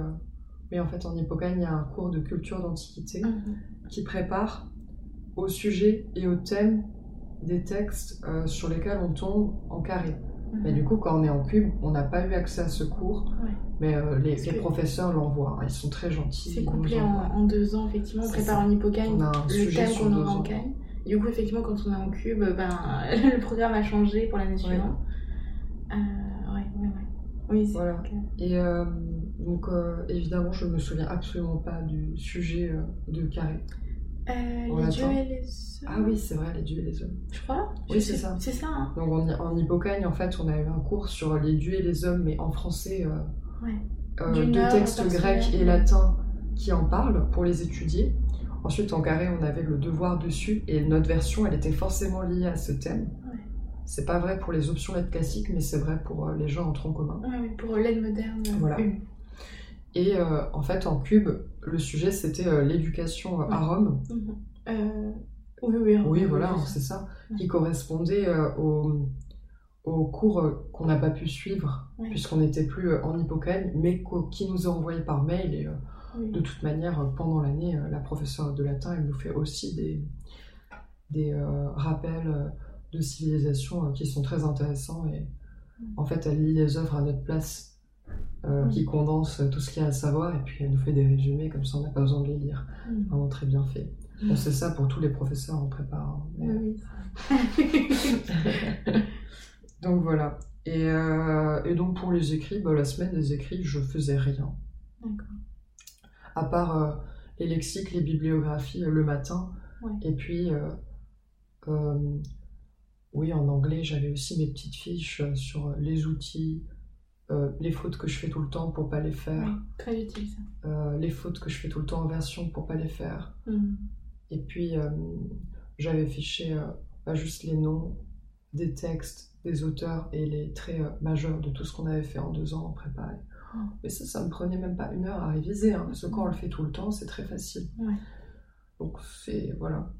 mais en fait, en Hippocane, il y a un cours de culture d'antiquité mhm. qui prépare au sujet et au thème des textes euh, sur lesquels on tombe en carré. Mais du coup, quand on est en cube, on n'a pas eu accès à ce cours. Mais euh, les, professeurs l'envoient. Ils sont très gentils. C'est couplé en, deux ans, effectivement. On prépare en Hippocane le thème qu'on aura en Cagne. Du coup, effectivement, quand on est en cube, ben, le programme a changé pour l'année suivante. Euh, ouais, ouais, ouais. Oui, voilà. Et donc euh, évidemment, je ne me souviens absolument pas du sujet euh, de Carré. Euh, les dieux et les hommes. Ah oui, c'est vrai, les dieux et les hommes. Je crois. Oui, c'est ça. C'est ça. Hein. Donc en, en Hippocagne, en fait, on a eu un cours sur les dieux et les hommes, mais en français, deux textes grecs et latins qui en parlent pour les étudier. Ensuite, en carré, on avait le devoir dessus et notre version, elle était forcément liée à ce thème. C'est pas vrai pour les options lettres classiques, mais c'est vrai pour les gens en tronc commun. Oui, pour l'aide moderne. Voilà. Et euh, en fait, en cube, le sujet c'était euh, l'éducation euh, à Rome. Mhm. oui, oui, oui, voilà, c'est ça, qui correspondait au, au, cours qu'on n'a pas pu suivre, puisqu'on n'était plus en Hippocane, mais qui nous est envoyé par mail. Et de toute manière, pendant l'année, la professeure de latin, elle nous fait aussi des, des rappels de civilisation qui sont très intéressants. Et en fait, elle lit les œuvres à notre place euh, qui condense tout ce qu'il y a à savoir et puis elle nous fait des résumés, comme ça on n'a pas besoin de les lire. Mm. Vraiment très bien fait. On sait ça pour tous les professeurs en prépa. Hein, donc voilà. Et, euh, et, donc pour les écrits, bah, la semaine des écrits, je faisais rien. À part euh, les lexiques, les bibliographies le matin. Et puis, oui, en anglais, j'avais aussi mes petites fiches sur les outils, euh, les fautes que je fais tout le temps pour pas les faire. très utile ça. Euh, les fautes que je fais tout le temps en version pour pas les faire. Mm. Et puis euh, j'avais fiché pas juste les noms des textes, des auteurs et les traits majeurs de tout ce qu'on avait fait en deux ans en prépa. Mm. Mais ça, ça me prenait même pas une heure à réviser, hein, parce que quand on le fait tout le temps, c'est très facile. Donc c'est voilà.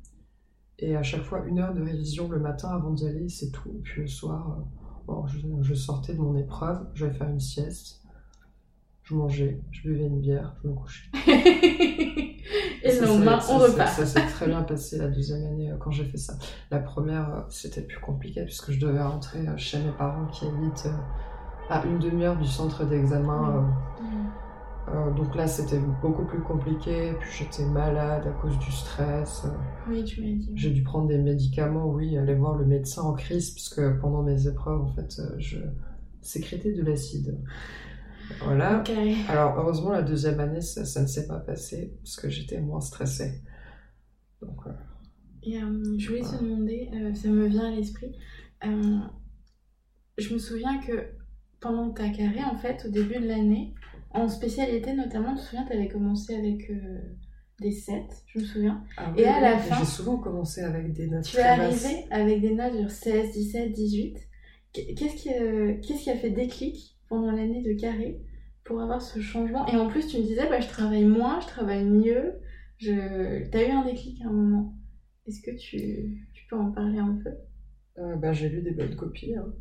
Et à chaque fois, une heure de révision le matin avant d'y aller, c'est tout. Et puis le soir, bon, je, sortais de mon épreuve, j'allais faire une sieste, je mangeais, je buvais une bière, je me couchais. et le lendemain, on repart. Ça, s'est très bien passé la deuxième année quand j'ai fait ça. La première, c'était plus compliqué puisque je devais rentrer chez mes parents qui habitent à une demi-heure du centre d'examen. Euh, donc là, c'était beaucoup plus compliqué. Puis j'étais malade à cause du stress. Oui, tu m'as dit. J'ai dû prendre des médicaments, oui, aller voir le médecin en crise, puisque pendant mes épreuves, en fait, euh, je sécrétais de l'acide. Voilà. Alors, heureusement, la deuxième année, ça, ne s'est pas passé, parce que j'étais moins stressée. Donc, Et euh, je voulais te demander, ça me vient à l'esprit, je me souviens que pendant ta carrière, en fait, au début de l'année, en spécialité notamment, tu te souviens, tu avais commencé avec euh, des 7, je me souviens. Ah et à la fin. J'ai souvent commencé avec des notes. Tu es arrivé avec des notes sur 16, 17, 18. Qu'est-ce qui, euh, qu'est-ce qui a fait déclic pendant l'année de carré pour avoir ce changement? Et en plus, tu me disais, bah, je travaille moins, je travaille mieux. Je... Tu as eu un déclic à un moment? Est-ce que tu, tu peux en parler un peu? Euh, bah, J'ai lu des bonnes copies. Hein.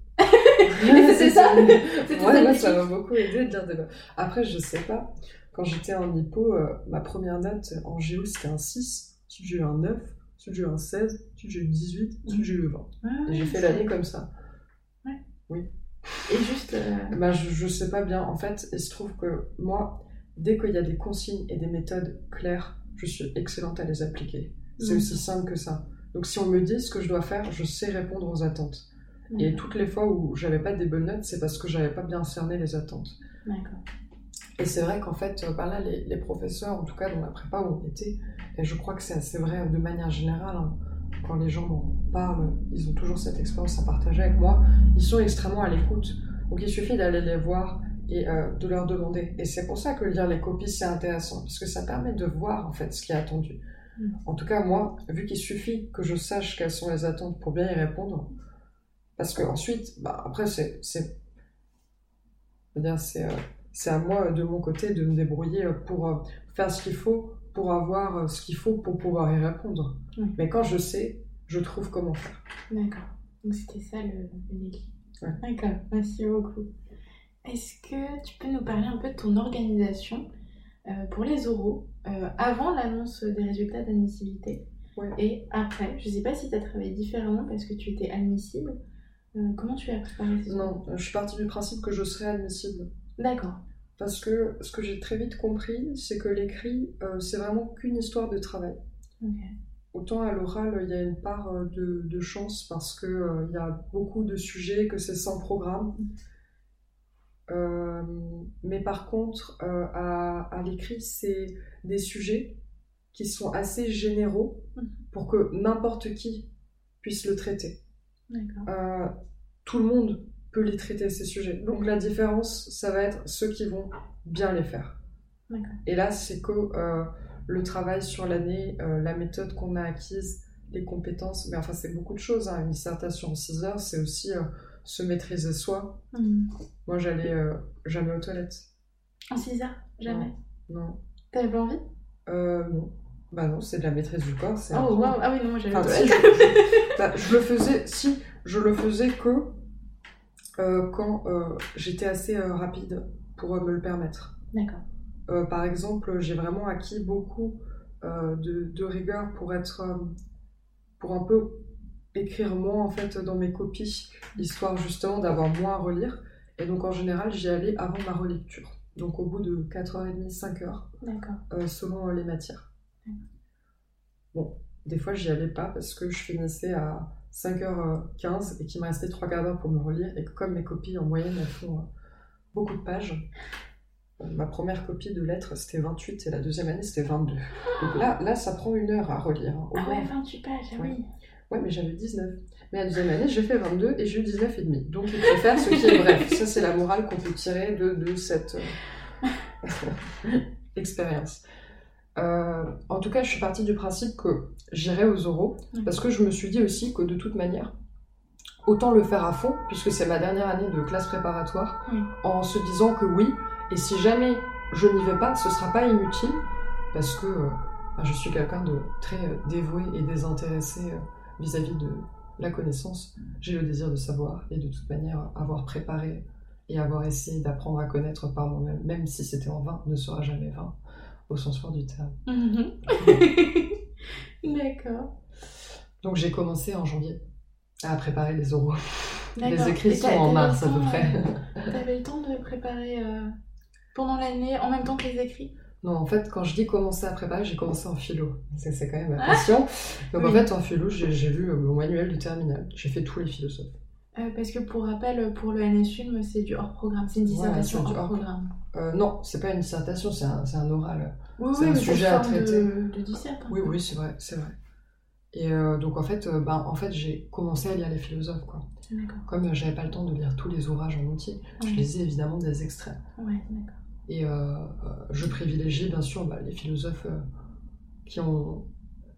C'est ça Ouais, ça m'a beaucoup aidé de dire des Après, je sais pas. Quand j'étais en hypo, euh, ma première note en géo, c'était un 6. Ensuite, j'ai eu un 9. Ensuite, j'ai eu un 16. Ensuite, j'ai eu 18. Ensuite, j'ai eu 20. et j'ai fait l'année comme ça. Ouais. Oui. Et juste. Euh, bah, je, je sais pas bien. En fait, il se trouve que moi, dès qu'il y a des consignes et des méthodes claires, je suis excellente à les appliquer. C'est aussi simple que ça. Donc, si on me dit ce que je dois faire, je sais répondre aux attentes. Et toutes les fois où j'avais pas des bonnes notes, c'est parce que j'avais pas bien cerné les attentes. D'accord. Et c'est vrai qu'en fait, par là, les, les, professeurs, en tout cas dans la prépa où on était, et je crois que c'est assez vrai de manière générale, hein, quand les gens m'en parlent, ils ont toujours cette expérience à partager avec moi, ils sont extrêmement à l'écoute. Donc il suffit d'aller les voir et euh, de leur demander. Et c'est pour ça que lire les copies, c'est intéressant, parce que ça permet de voir en fait ce qui est attendu. Mm. En tout cas, moi, vu qu'il suffit que je sache quelles sont les attentes pour bien y répondre, parce que ensuite, bah, après, c'est, c'est, euh, à moi de mon côté de me débrouiller pour euh, faire ce qu'il faut pour avoir euh, ce qu'il faut pour pouvoir y répondre. Mais quand je sais, je trouve comment faire. D'accord. Donc c'était ça le, déclic. D'accord. Merci beaucoup. Est-ce que tu peux nous parler un peu de ton organisation pour les oraux avant l'annonce des résultats d'admissibilité et après? Je ne sais pas si tu as travaillé différemment parce que tu étais admissible euh, comment tu as préparé ces Non, je suis partie du principe que je serais admissible. D'accord. Parce que ce que j'ai très vite compris, c'est que l'écrit, euh, c'est vraiment qu'une histoire de travail. Autant à l'oral, il y a une part euh, de, chance parce qu'il il y a beaucoup de sujets, que c'est sans programme. mais par contre, à, à l'écrit, c'est des sujets qui sont assez généraux mmh. pour que n'importe qui puisse le traiter. Euh, tout le monde peut les traiter, ces sujets. Donc la différence, ça va être ceux qui vont bien les faire. Et là, c'est que euh, le travail sur l'année, euh, la méthode qu'on a acquise, les compétences, mais enfin, c'est beaucoup de choses. Hein. Une dissertation en 6 heures, c'est aussi se maîtriser soi. Mmh. Moi, j'allais jamais aux toilettes. En 6 heures Jamais? Non. T'avais pas envie? Non. Bah non, c'est de la maîtrise du corps. Oh, wow. Ah oui, non, j'avais enfin, si, bah, je... le faisais, si, je le faisais que euh, quand euh, j'étais assez euh, rapide pour me le permettre. D'accord. par exemple, j'ai vraiment acquis beaucoup de, de, rigueur pour être, pour un peu écrire moins en fait dans mes copies, histoire justement d'avoir moins à relire. Et donc en général, j'y allais avant ma relecture. Donc au bout de 4h30, 5h, selon les matières. Bon, des fois, j'y allais pas parce que je finissais à 5h15 et qu'il me restait 3 quarts d'heure pour me relire et comme mes copies en moyenne elles font euh, beaucoup de pages, euh, ma première copie de lettres c'était 28 et la deuxième année c'était 22. Donc là, là ça prend une heure à relire. Hein, ah ouais, 28 pages, ah oui. Ouais, mais j'avais 19. Mais la deuxième année, j'ai fait 22 et j'ai eu 19 et demi. Donc il faut faire ce qui est bref. Ça, c'est la morale qu'on peut tirer de, de cette euh, expérience. Euh, en tout cas, je suis partie du principe que j'irai aux oraux, parce que je me suis dit aussi que de toute manière, autant le faire à fond, puisque c'est ma dernière année de classe préparatoire, en se disant que oui, et si jamais je n'y vais pas, ce sera pas inutile, parce que euh, je suis quelqu'un de très dévoué et désintéressé vis-à-vis de la connaissance. J'ai le désir de savoir et de toute manière, avoir préparé et avoir essayé d'apprendre à connaître par moi-même, même si c'était en vain, ne sera jamais vain, au sens fort du terme. Mhm. D'accord. Donc j'ai commencé en janvier à préparer les oraux. Les écrits sont en mars à peu près. Euh, t'avais le temps de préparer euh, pendant l'année en même temps que les écrits? Non, en fait, quand je dis commencer à préparer, j'ai commencé en philo. C'est quand même ma passion. Donc en fait, en philo, j'ai lu mon manuel du terminal. J'ai fait tous les philosophes. Euh, parce que pour rappel, pour le NSUM, c'est du hors programme, c'est une dissertation hors, programme. Euh, non, c'est pas une dissertation, c'est un, un, oral. c'est un sujet à traiter. De, de hein. Oui, oui, c'est vrai, c'est vrai. Et euh, donc en fait, euh, ben, en fait j'ai commencé à lire les philosophes. Quoi. Comme euh, j'avais pas le temps de lire tous les ouvrages en entier, je lisais évidemment des extraits. Ouais, d'accord. Et je privilégie bien sûr bah, les philosophes qui ont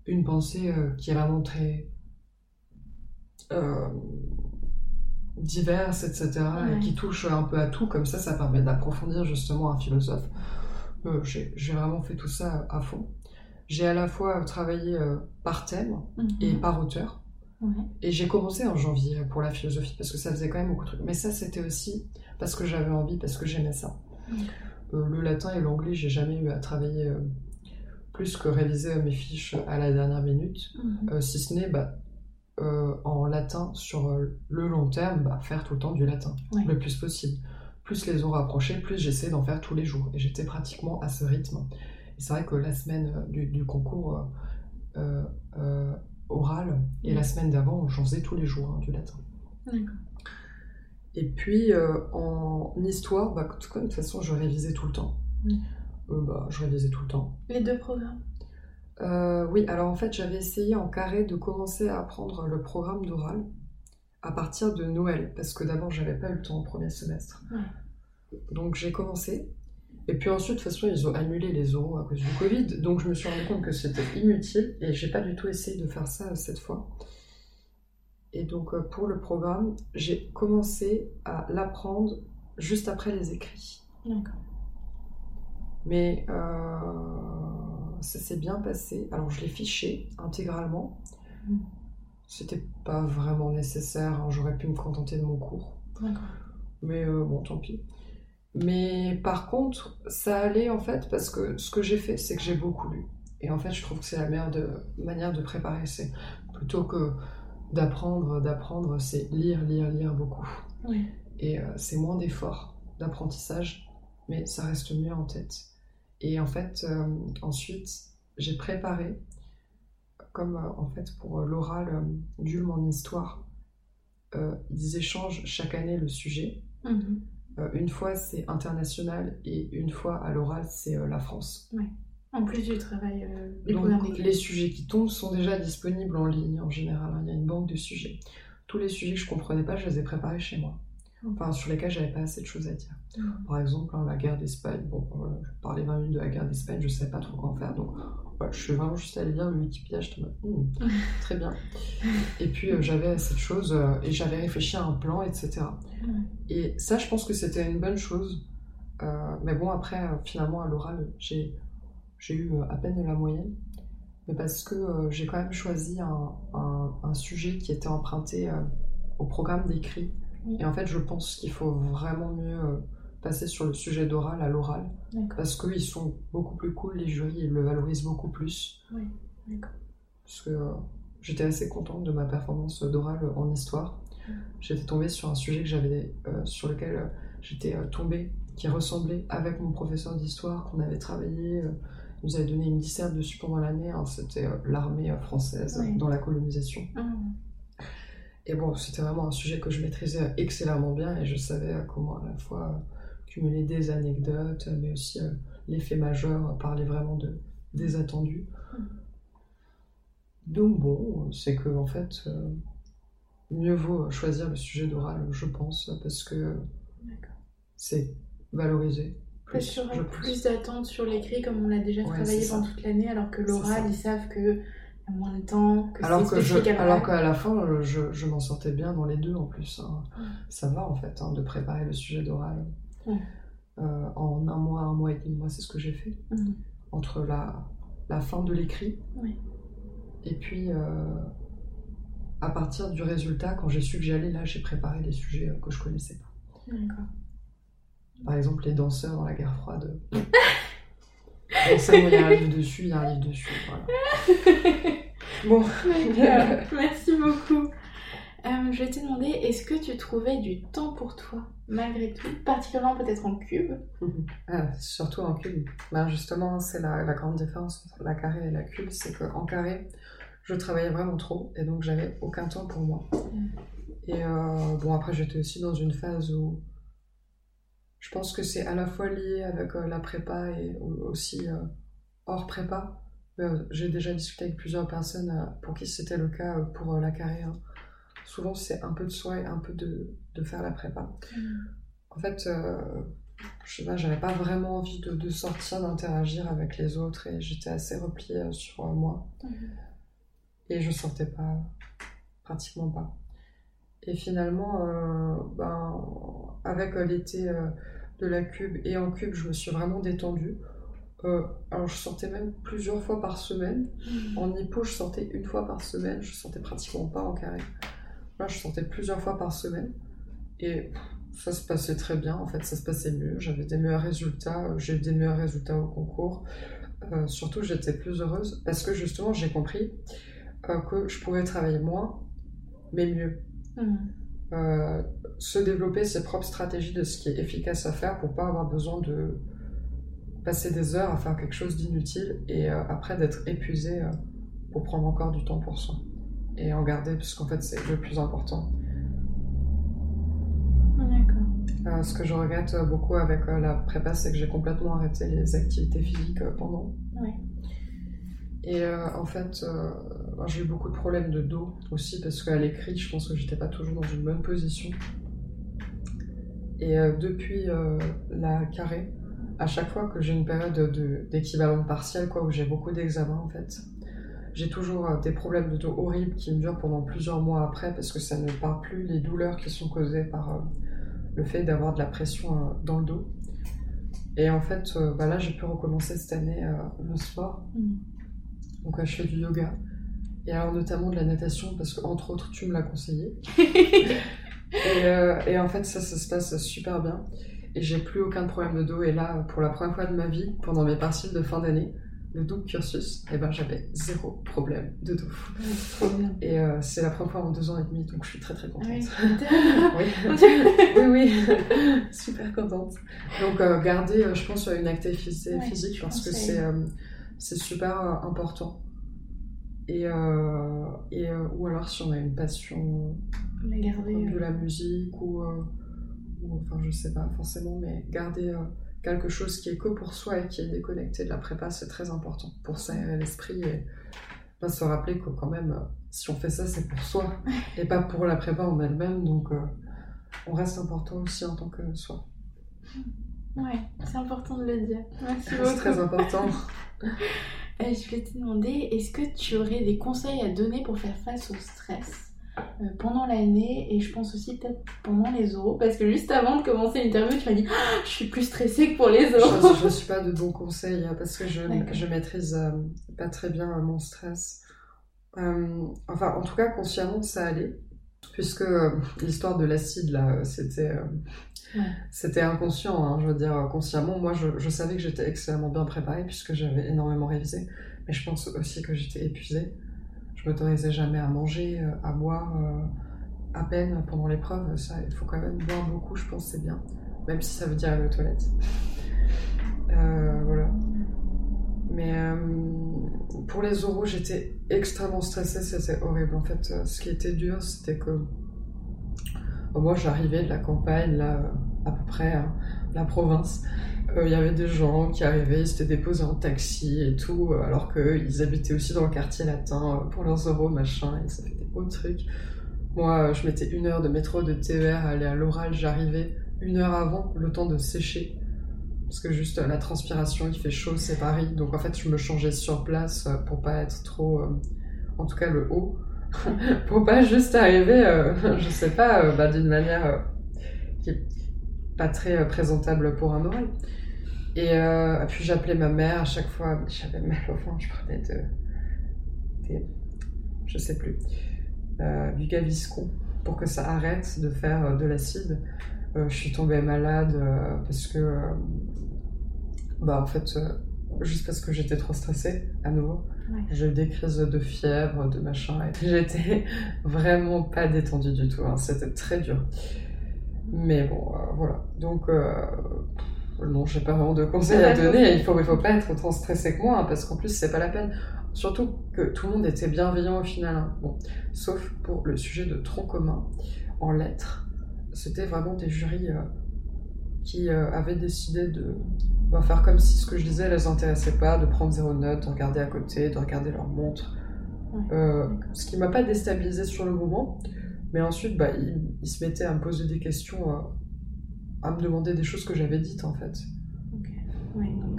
une pensée qui est vraiment très diverse, etc., et qui touche un peu à tout. Comme ça, ça permet d'approfondir justement un philosophe. j'ai vraiment fait tout ça à fond j'ai à la fois travaillé euh, par thème et mhm. par auteur. Et j'ai commencé en janvier pour la philosophie parce que ça faisait quand même beaucoup de trucs. Mais ça, c'était aussi parce que j'avais envie, parce que j'aimais ça. Euh, le latin et l'anglais, j'ai jamais eu à travailler euh, plus que réviser mes fiches à la dernière minute, mhm. si ce n'est bah, en latin sur le long terme, bah, faire tout le temps du latin le plus possible. Plus les ont rapprochés, plus j'essaie d'en faire tous les jours. Et j'étais pratiquement à ce rythme c'est vrai que la semaine euh, du, concours euh, euh, oral et la semaine d'avant, j'en faisais tous les jours hein, du latin. D'accord. Et puis en histoire, bah, de toute façon, je révisais tout le temps. bah, je révisais tout le temps. Les deux programmes? Oui, alors en fait, j'avais essayé en carré de commencer à apprendre le programme d'oral à partir de Noël, parce que d'abord, j'avais pas eu le temps au premier semestre. Donc j'ai commencé, et puis ensuite, de toute façon, ils ont annulé les oraux à cause du Covid, donc je me suis rendu compte que c'était inutile et j'ai pas du tout essayé de faire ça cette fois. Et donc euh, pour le programme, j'ai commencé à l'apprendre juste après les écrits. D'accord. Mais euh, ça s'est bien passé. Alors je l'ai fiché intégralement. Mm. C'était pas vraiment nécessaire, hein. j'aurais pu me contenter de mon cours. D'accord. Mais euh, bon, tant pis. Mais par contre, ça allait en fait parce que ce que j'ai fait, c'est que j'ai beaucoup lu. Et en fait, je trouve que c'est la meilleure de, manière de préparer. C'est plutôt que d'apprendre, d'apprendre, c'est lire, lire, lire beaucoup. Et euh, c'est moins d'efforts d'apprentissage, mais ça reste mieux en tête. Et en fait, euh, ensuite, j'ai préparé, comme euh, en fait pour l'oral du en histoire, ils échangent chaque année le sujet. Mhm. Euh, une fois, c'est international et une fois, à l'oral, c'est euh, la France. Ouais. En plus du travail euh, Donc, les sujets qui tombent sont déjà disponibles en ligne en général. Hein. Il y a une banque de sujets. Tous les sujets que je comprenais pas, je les ai préparés chez moi. Enfin, sur lesquels j'avais pas assez de choses à dire. Par exemple, hein, la guerre d'Espagne. Bon, je parlais 20 minutes de la guerre d'Espagne, je savais pas trop quoi en faire. Donc, je suis vraiment juste allée lire le Wikipédia, je te hmm, très bien. Et puis, j'avais cette chose et j'avais réfléchi à un plan, etc. Et ça, je pense que c'était une bonne chose. Euh, mais bon, après, euh, finalement, à l'oral, j'ai, eu euh, à peine la moyenne. Mais parce que j'ai quand même choisi un, un, sujet qui était emprunté au programme d'écrit. Et en fait, je pense qu'il faut vraiment mieux passer sur le sujet d'oral à l'oral. Parce qu'ils sont beaucoup plus cool, les jurys, ils le valorisent beaucoup plus. Oui, d'accord. Parce que j'étais assez contente de ma performance d'oral en histoire j'étais tombée sur un sujet que j'avais, euh, sur lequel euh, j'étais euh, tombée, qui ressemblait avec mon professeur d'histoire qu'on avait travaillé. Il nous avait donné une disserte dessus pendant l'année. Hein, c'était l'armée française dans la colonisation. Ah. Et bon, c'était vraiment un sujet que je maîtrisais excellemment bien et je savais comment à la fois cumuler des anecdotes, mais aussi l'effet majeur, parler vraiment de, des attendus. Mm. Donc bon, c'est que en fait, mieux vaut choisir le sujet d'oral, je pense, parce que c'est valorisé. Plus, plus d'attentes sur l'écrit, comme on l'a déjà travaillé pendant toute l'année, alors que l'oral, ils savent que moins de temps, que alors que je, Alors qu'à la fin, je, je m'en sortais bien dans les deux en plus. Hein. Ça va en fait, hein, de préparer le sujet d'oral. Euh, en un mois, un mois et demi, moi c'est ce que j'ai fait. Mhm. Entre la, la fin de l'écrit. Et puis, à partir du résultat, quand j'ai su que j'allais là, j'ai préparé des sujets que je connaissais pas. Par exemple, les danseurs dans la guerre froide. il y a un livre dessus, il y a un livre dessus. Voilà. Bon. Merci beaucoup. Euh, je vais te demander, est-ce que tu trouvais du temps pour toi, malgré tout, particulièrement peut-être en cube? Ah, Surtout en cube. Ben justement, c'est la, grande différence entre la carré et la cube, c'est qu'en carré, je travaillais vraiment trop et donc j'avais aucun temps pour moi. Et euh, bon, après, j'étais aussi dans une phase où je pense que c'est à la fois lié avec euh, la prépa et aussi hors prépa. J'ai déjà discuté avec plusieurs personnes pour qui c'était le cas pour la carrière. Souvent c'est un peu de soi et un peu de, de faire la prépa. Mm. En fait, euh, je sais pas, j'avais pas vraiment envie de, de sortir, d'interagir avec les autres et j'étais assez repliée sur moi. Mm. Et je sortais pas, pratiquement pas. Et finalement, euh, ben, avec l'été euh, de la cube et en cube, je me suis vraiment détendue. alors je sortais même plusieurs fois par semaine. Mm. En hippo, je sortais une fois par semaine. Je sortais pratiquement pas en carré je sortais plusieurs fois par semaine. Et ça se passait très bien, en fait, ça se passait mieux. J'avais des meilleurs résultats, j'ai eu des meilleurs résultats au concours. Euh, surtout, j'étais plus heureuse parce que justement, j'ai compris euh, que je pouvais travailler moins, mais mieux. Mmh. Euh, se développer ses propres stratégies de ce qui est efficace à faire pour pas avoir besoin de passer des heures à faire quelque chose d'inutile et après d'être épuisé pour prendre encore du temps pour soi et en garder, puisqu'en fait c'est le plus important. D'accord. Euh, ce que je regrette beaucoup avec euh, la prépa, c'est que j'ai complètement arrêté les activités physiques euh, pendant. Ouais. Et en fait, j'ai eu beaucoup de problèmes de dos aussi, parce qu'à l'écrit, je pense que j'étais pas toujours dans une bonne position. Et depuis la carré, à chaque fois que j'ai une période d'équivalent partiel, quoi, où j'ai beaucoup d'examens en fait, j'ai toujours euh, des problèmes de dos horribles qui me durent pendant plusieurs mois après parce que ça ne part plus les douleurs qui sont causées par euh, le fait d'avoir de la pression euh, dans le dos. Et en fait, bah là, j'ai pu recommencer cette année le sport. Mm. Donc, je fais du yoga. Et alors, notamment de la natation, parce que, entre autres, tu me l'as conseillé. et, et, en fait, ça, ça se passe super bien. Et j'ai plus aucun problème de dos. Et là, pour la première fois de ma vie, pendant mes partiels de fin d'année, le double cursus, et eh ben, j'avais zéro problème de dos. Et euh, c'est la première fois en deux ans et demi, donc je suis très très contente. oui. oui, oui, super contente. Donc euh, garder, euh, je pense, une activité physique parce que c'est c'est super important. Et, et ou alors si on a une passion de la musique ou, ou, enfin je sais pas forcément, mais garder quelque chose qui est que pour soi et qui est déconnecté de la prépa, c'est très important pour s'aérer l'esprit et pas se rappeler que quand même, si on fait ça, c'est pour soi et pas pour la prépa en elle-même. Donc, euh, on reste important aussi en tant que soi. Ouais, c'est important de le dire. C'est très important. Euh, je vais te demander, est-ce que tu aurais des conseils à donner pour faire face au stress euh, pendant l'année et je pense aussi peut-être pendant les oraux parce que juste avant de commencer l'interview tu m'as dit ah, je suis plus stressée que pour les oraux. Je ne suis pas de bons conseils hein, parce que je, je maîtrise euh, pas très bien mon stress. enfin en tout cas consciemment ça allait puisque l'histoire de l'acide là c'était c'était inconscient hein, je veux dire consciemment moi je, je savais que j'étais extrêmement bien préparée puisque j'avais énormément révisé mais je pense aussi que j'étais épuisée je m'autorisais jamais à manger, euh, à boire euh, à peine pendant l'épreuve. Ça, il faut quand même boire beaucoup, je pense, c'est bien, même si ça veut dire aller aux toilettes. Euh, voilà. Mais pour les oraux, j'étais extrêmement stressée, c'était horrible. En fait, ce qui était dur, c'était que moi, j'arrivais de la campagne, là, à peu près, hein, la province. Il y avait des gens qui arrivaient, ils s'étaient déposés en taxi et tout, euh, alors qu'ils habitaient aussi dans le quartier latin euh, pour leurs euros, machin, et ça fait des beaux trucs. Moi, euh, je mettais une heure de métro, de TER à aller à l'oral, j'arrivais une heure avant, le temps de sécher. Parce que juste la transpiration, il fait chaud, c'est Paris. Donc en fait, je me changeais sur place pour pas être trop. en tout cas, le haut. pour pas juste arriver, je sais pas, bah, d'une manière qui est pas très présentable pour un oral. Et puis j'appelais ma mère à chaque fois, j'avais mal au ventre, je prenais de, je sais plus, du gaviscon pour que ça arrête de faire de l'acide. je suis tombée malade parce que, bah en fait, juste parce que j'étais trop stressée à nouveau. J'ai eu des crises de fièvre, de machin, et j'étais vraiment pas détendue du tout. Hein. C'était très dur. Mais bon, euh, voilà. Donc, euh, non, j'ai pas vraiment de conseils à donner. Il faut, il faut pas être autant stressé que moi, hein, parce qu'en plus, c'est pas la peine. Surtout que tout le monde était bienveillant au final. Hein. Bon, sauf pour le sujet de tronc commun en lettres. C'était vraiment des jurys euh, qui avaient décidé de va faire comme si ce que je disais les intéressait pas, de prendre zéro note, de regarder à côté, de regarder leur montre. Euh, ce qui m'a pas déstabilisé sur le moment, mais ensuite bah, ils, se mettaient à me poser des questions, euh, à me demander des choses que j'avais dites en fait.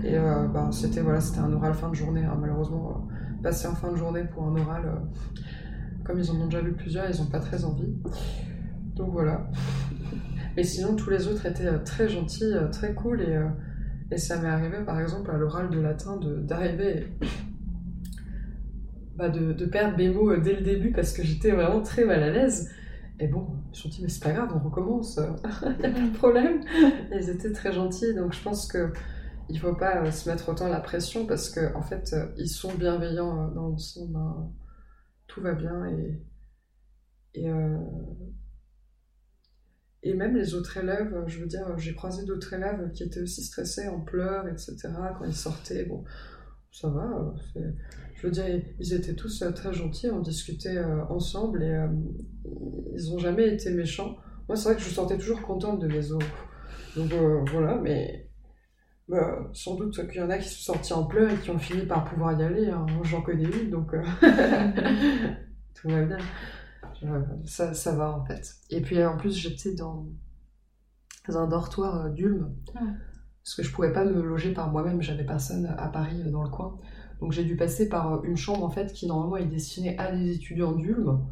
Et euh, bah, c'était voilà, c'était un oral fin de journée. Hein. Malheureusement, passer en fin de journée pour un oral, comme ils en ont déjà vu plusieurs, ils n'ont pas très envie. Donc voilà. Mais sinon, tous les autres étaient très gentils, très cool et et ça m'est arrivé, par exemple, à l'oral de latin, d'arriver bah, de, de, perdre mes mots euh, dès le début parce que j'étais vraiment très mal à l'aise. Et bon, je me suis dit, mais c'est pas grave, on recommence, il n'y a pas de problème. Et ils étaient très gentils, donc je pense que il faut pas euh, se mettre autant la pression parce qu'en en fait, euh, ils sont bienveillants dans le sens, ben, tout va bien et, et et même les autres élèves, je veux dire, j'ai croisé d'autres élèves qui étaient aussi stressés, en pleurs, etc. Quand ils sortaient, bon, ça va. Je veux dire, ils étaient tous euh, très gentils, on discutait euh, ensemble et euh, ils n'ont jamais été méchants. Moi, c'est vrai que je me sentais toujours contente de mes os. Donc voilà, mais bah, sans doute qu'il y en a qui sont sortis en pleurs et qui ont fini par pouvoir y aller. Hein. J'en connais une, donc tout va bien ça, ça va en fait. Et puis en plus, j'étais dans, un dortoir euh, d'Ulm. Parce que je pouvais pas me loger par moi-même, j'avais personne à Paris euh, dans le coin. Donc j'ai dû passer par euh, une chambre en fait qui normalement est destinée à des étudiants d'Ulm.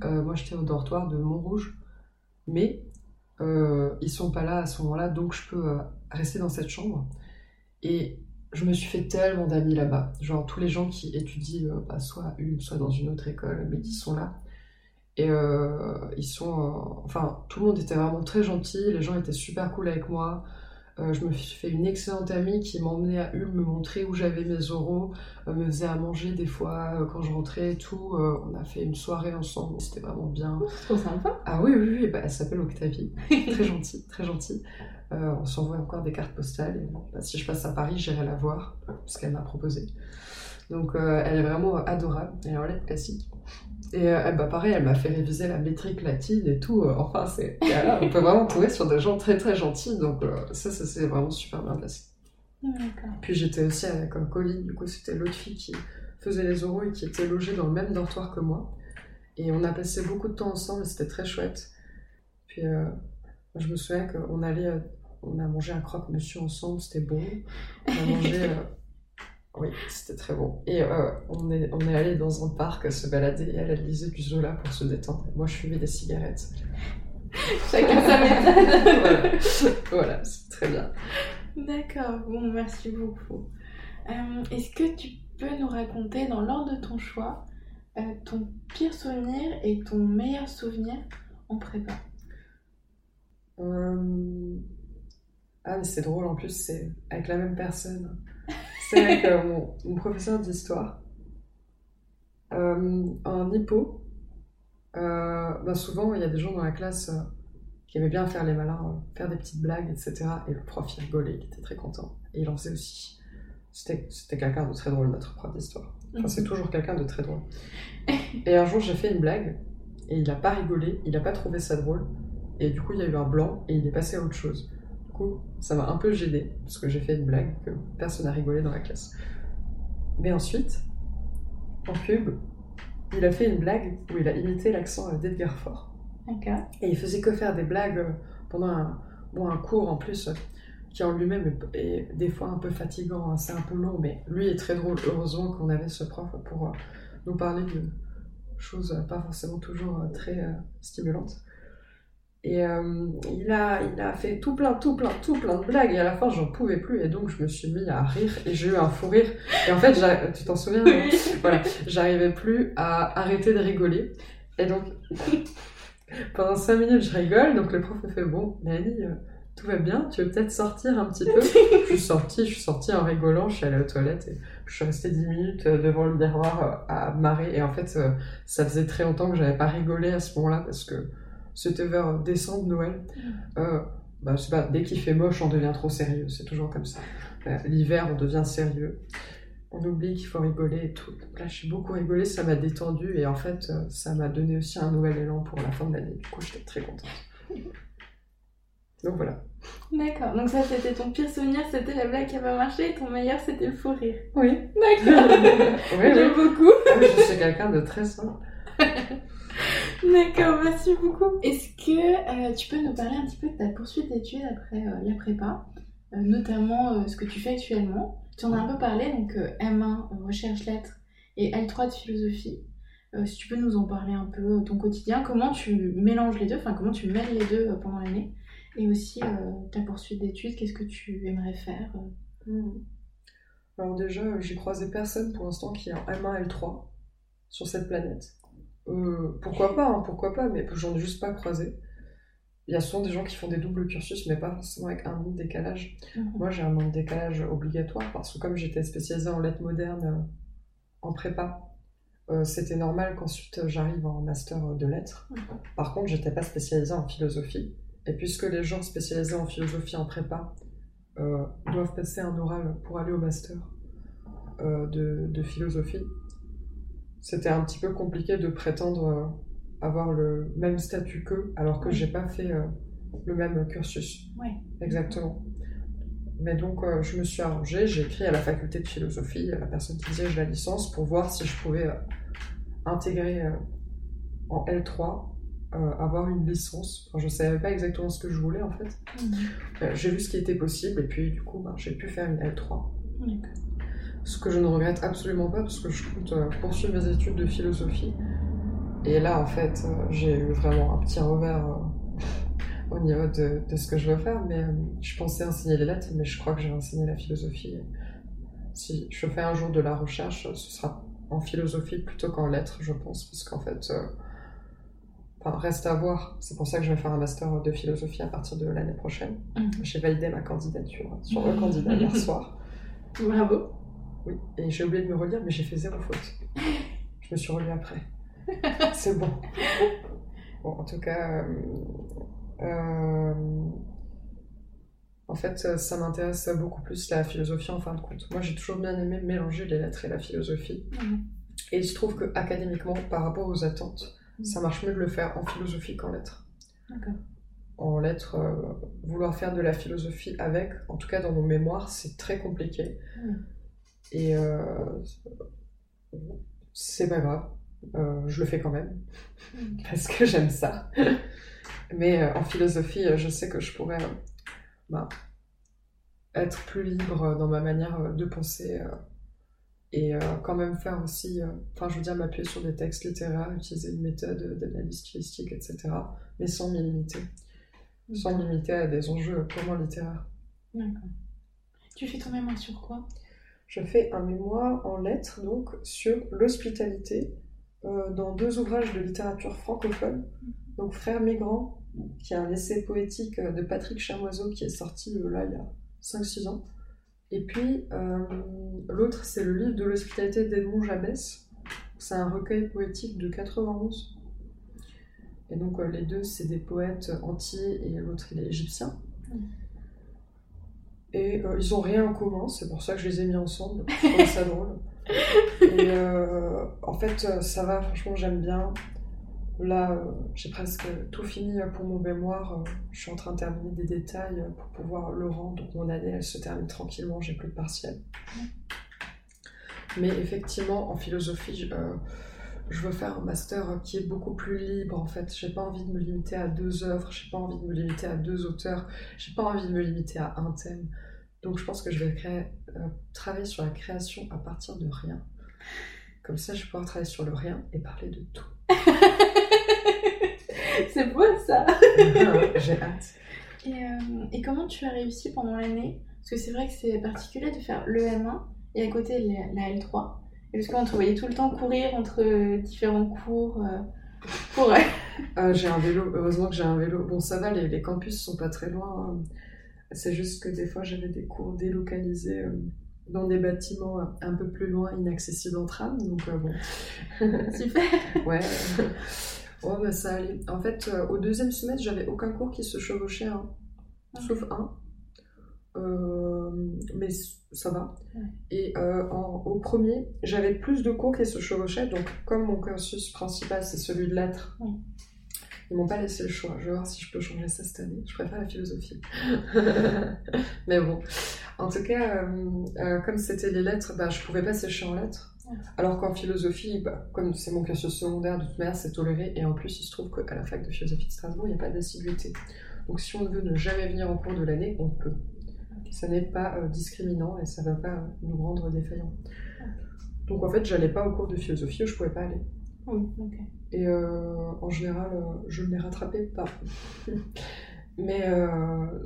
moi j'étais au dortoir de Montrouge. Mais euh, ils sont pas là à ce moment-là, donc je peux rester dans cette chambre. Et je me suis fait tellement d'amis là-bas. Genre tous les gens qui étudient bah, soit à Ulm, soit dans une autre école, mais qui sont là. Et euh, ils sont. Euh, enfin, tout le monde était vraiment très gentil, les gens étaient super cool avec moi. Euh, je me suis fait une excellente amie qui m'emmenait à Ulm me montrer où j'avais mes oraux, me faisait à manger des fois quand je rentrais et tout. on a fait une soirée ensemble, c'était vraiment bien. C'est trop sympa. Ah oui, oui, oui. Bah, elle s'appelle Octavie. très gentille, très gentille. on s'envoie encore des cartes postales. Et, bah, si je passe à Paris, j'irai la voir, parce qu'elle m'a proposé. Donc elle est vraiment adorable, elle est en lettres classique. Et euh, bah, pareil, elle m'a fait réviser la métrique latine et tout. Euh, enfin, c'est, on peut vraiment trouver sur des gens très très gentils. Donc euh, ça, ça s'est vraiment super bien passé. Puis j'étais aussi avec un colis, du coup c'était l'autre fille qui faisait les oraux et qui était logée dans le même dortoir que moi. Et on a passé beaucoup de temps ensemble et c'était très chouette. Puis je me souviens qu'on allait, on a mangé un croque-monsieur ensemble, c'était bon. On a mangé oui, c'était très bon. Et euh, on, est, on est allé dans un parc se balader et elle, elle lisait du Zola pour se détendre. Moi, je fumais des cigarettes. Chacun sa méthode. voilà, voilà c'est très bien. D'accord, bon, merci beaucoup. Euh, est-ce que tu peux nous raconter, dans l'ordre de ton choix, euh, ton pire souvenir et ton meilleur souvenir en prépa? Ah, mais c'est drôle, en plus, c'est avec la même personne. C'est avec euh, mon, professeur d'histoire. Euh, en hippo, euh, bah, souvent il y a des gens dans la classe qui aimaient bien faire les malins, faire des petites blagues, etc. Et le prof il rigolait, il était très content. Et il en faisait aussi. C'était quelqu'un de très drôle, notre prof d'histoire. Enfin, c'est mhm. toujours quelqu'un de très drôle. Et un jour j'ai fait une blague et il n'a pas rigolé, il n'a pas trouvé ça drôle. Et du coup il y a eu un blanc et il est passé à autre chose ça m'a un peu gêné, parce que j'ai fait une blague que personne n'a rigolé dans la classe. Mais ensuite, en pub, il a fait une blague où il a imité l'accent d'Edgar Faure. Et il faisait que faire des blagues pendant un, bon, un cours en plus qui en lui-même est, des fois un peu fatigant, hein, c'est un peu long, mais lui est très drôle. Heureusement qu'on avait ce prof pour euh, nous parler de choses pas forcément toujours euh, très euh, stimulantes. Et euh, il, a, il a fait tout plein, tout plein, tout plein de blagues. Et à la fin, j'en pouvais plus. Et donc, je me suis mis à rire. Et j'ai eu un fou rire. Et en fait, tu t'en souviens Voilà. J'arrivais plus à arrêter de rigoler. Et donc, pendant cinq minutes, je rigole. Donc, le prof me fait Bon, Mélanie, euh, tout va bien. Tu veux peut-être sortir un petit peu? Je suis sortie, je suis sortie en rigolant. Je suis allée aux toilettes. Et je suis restée dix minutes euh, devant le miroir à marrer. Et en fait, ça faisait très longtemps que j'avais pas rigolé à ce moment-là parce que c'était vers décembre, Noël. Mm. Euh, bah, pas, dès qu'il fait moche, on devient trop sérieux. C'est toujours comme ça. Euh, l'hiver, on devient sérieux. On oublie qu'il faut rigoler et tout. là, j'ai beaucoup rigolé, ça m'a détendu et en fait, euh, ça m'a donné aussi un nouvel élan pour la fin de l'année. Du coup, j'étais très contente. Donc voilà. D'accord, donc ça c'était ton pire souvenir, c'était la blague qui a pas marché et ton meilleur c'était le fou rire. Oui. D'accord. oui, J'aime beaucoup. Ah je suis quelqu'un de très simple. D'accord, merci beaucoup. Est-ce que euh, tu peux nous parler un petit peu de ta poursuite d'études après euh, la prépa, euh, notamment ce que tu fais actuellement? Tu en as un peu parlé, donc M1 recherche lettres et L3 de philosophie. si tu peux nous en parler un peu, ton quotidien, comment tu mélanges les deux, enfin comment tu mêles les deux pendant l'année, et aussi ta poursuite d'études, qu'est-ce que tu aimerais faire hmm. Alors déjà, j'ai croisé personne pour l'instant qui est en M1, L3 sur cette planète. Euh, pourquoi pas, hein, pourquoi pas, mais j'en ai juste pas croisé. Il y a souvent des gens qui font des doubles cursus, mais pas forcément avec un an de décalage. Mhm. Moi, j'ai un an de décalage obligatoire parce que comme j'étais spécialisée en lettres modernes euh, en prépa, euh, c'était normal qu'ensuite j'arrive en master de lettres. Par contre, j'étais pas spécialisée en philosophie. Et puisque les gens spécialisés en philosophie en prépa doivent passer un oral pour aller au master de, de philosophie, c'était un petit peu compliqué de prétendre euh, avoir le même statut qu'eux, alors que j'ai pas fait euh, le même cursus. Oui. Exactement. Mais donc, euh, je me suis arrangée, j'ai écrit à la faculté de philosophie, à la personne qui disait la licence, pour voir si je pouvais intégrer en L3, avoir une licence. Enfin, je savais pas exactement ce que je voulais en fait. Mhm. j'ai vu ce qui était possible, et puis du coup, ben, j'ai pu faire une L3. Ce que je ne regrette absolument pas parce que je compte euh, poursuivre mes études de philosophie. Et là, en fait, euh, j'ai eu vraiment un petit revers euh, au niveau de, ce que je veux faire. Mais je pensais enseigner les lettres, mais je crois que je vais enseigner la philosophie. Si je fais un jour de la recherche, ce sera en philosophie plutôt qu'en lettres, je pense, parce qu'en fait, enfin, reste à voir. C'est pour ça que je vais faire un master de philosophie à partir de l'année prochaine. Mhm. J'ai validé ma candidature sur le candidat hier soir. Bravo. Oui, et j'ai oublié de me relire, mais j'ai fait zéro faute. Je me suis relu après. C'est bon. Bon, en tout cas, euh, euh, en fait, ça, m'intéresse beaucoup plus la philosophie en fin de compte. Moi, j'ai toujours bien aimé mélanger les lettres et la philosophie. Et il se trouve que académiquement, par rapport aux attentes, mhm. ça marche mieux de le faire en philosophie qu'en lettres. En lettres, euh, vouloir faire de la philosophie avec, en tout cas dans mon mémoire, c'est très compliqué. Mhm. Et euh, c'est pas grave, euh, je le fais quand même, parce que j'aime ça. Mais euh, en philosophie, je sais que je pourrais bah, être plus libre dans ma manière de penser et quand même faire aussi, enfin je veux dire m'appuyer sur des textes littéraires, utiliser une méthode d'analyse stylistique, etc. Mais sans m'y limiter. Sans me limiter à des enjeux purement littéraires. D'accord. Tu fais ton mémoire sur quoi? Je fais un mémoire en lettres donc sur l'hospitalité euh, dans deux ouvrages de littérature francophone. Donc Frères migrants, qui est un essai poétique euh, de Patrick Chamoiseau qui est sorti euh, là il y a 5-6 ans. Et puis l'autre c'est le livre de l'hospitalité d'Edmond Jabès. C'est un recueil poétique de 91. Et donc les deux c'est des poètes entiers et l'autre il est égyptien. Et euh, ils ont rien en commun, c'est pour ça que je les ai mis ensemble. Je trouve ça drôle. Et euh, en fait, euh, ça va, franchement, j'aime bien. Là, j'ai presque tout fini pour mon mémoire. Je suis en train de terminer des détails pour pouvoir le rendre. Donc mon année, elle se termine tranquillement, j'ai plus de partiel. Mais effectivement, en philosophie, je veux faire un master qui est beaucoup plus libre en fait. J'ai pas envie de me limiter à deux œuvres, j'ai pas envie de me limiter à deux auteurs, j'ai pas envie de me limiter à un thème. Donc je pense que je vais créer, euh, travailler sur la création à partir de rien. Comme ça, je vais pouvoir travailler sur le rien et parler de tout. c'est beau ça J'ai hâte. Et, euh, et, comment tu as réussi pendant l'année? Parce que c'est vrai que c'est particulier de faire le M1 et à côté la L3. Et parce qu'on te voyait tout le temps courir entre différents cours. Euh, pour... Ah, j'ai un vélo, heureusement que j'ai un vélo. Bon, ça va, les, les campus sont pas très loin. Hein. C'est juste que des fois, j'avais des cours délocalisés euh, dans des bâtiments un peu plus loin, inaccessibles en tram. Donc, bon. Super Ouais. Ouais, bah ça allait. En fait, euh, au deuxième semestre, j'avais aucun cours qui se chevauchait, hein. sauf un. Euh, mais ça va. Et euh, au premier, j'avais plus de cours qui se chevauchaient, donc comme mon cursus principal c'est celui de lettres, ils m'ont pas laissé le choix. Je vais voir si je peux changer ça cette année. Je préfère la philosophie. mais bon, en tout cas, comme c'était les lettres, bah, je pouvais pas sécher en lettres. Alors qu'en philosophie, bah, comme c'est mon cursus secondaire, de toute manière, c'est toléré. Et en plus, il se trouve qu'à la fac de philosophie de Strasbourg, il n'y a pas d'assiduité. Donc si on veut ne jamais venir en cours de l'année, on peut. Ça n'est pas euh, discriminant et ça ne va pas nous rendre défaillants. Donc en fait, j'allais pas au cours de philosophie où je pouvais pas aller. Et euh, en général, euh, je ne les rattrapais pas. Mais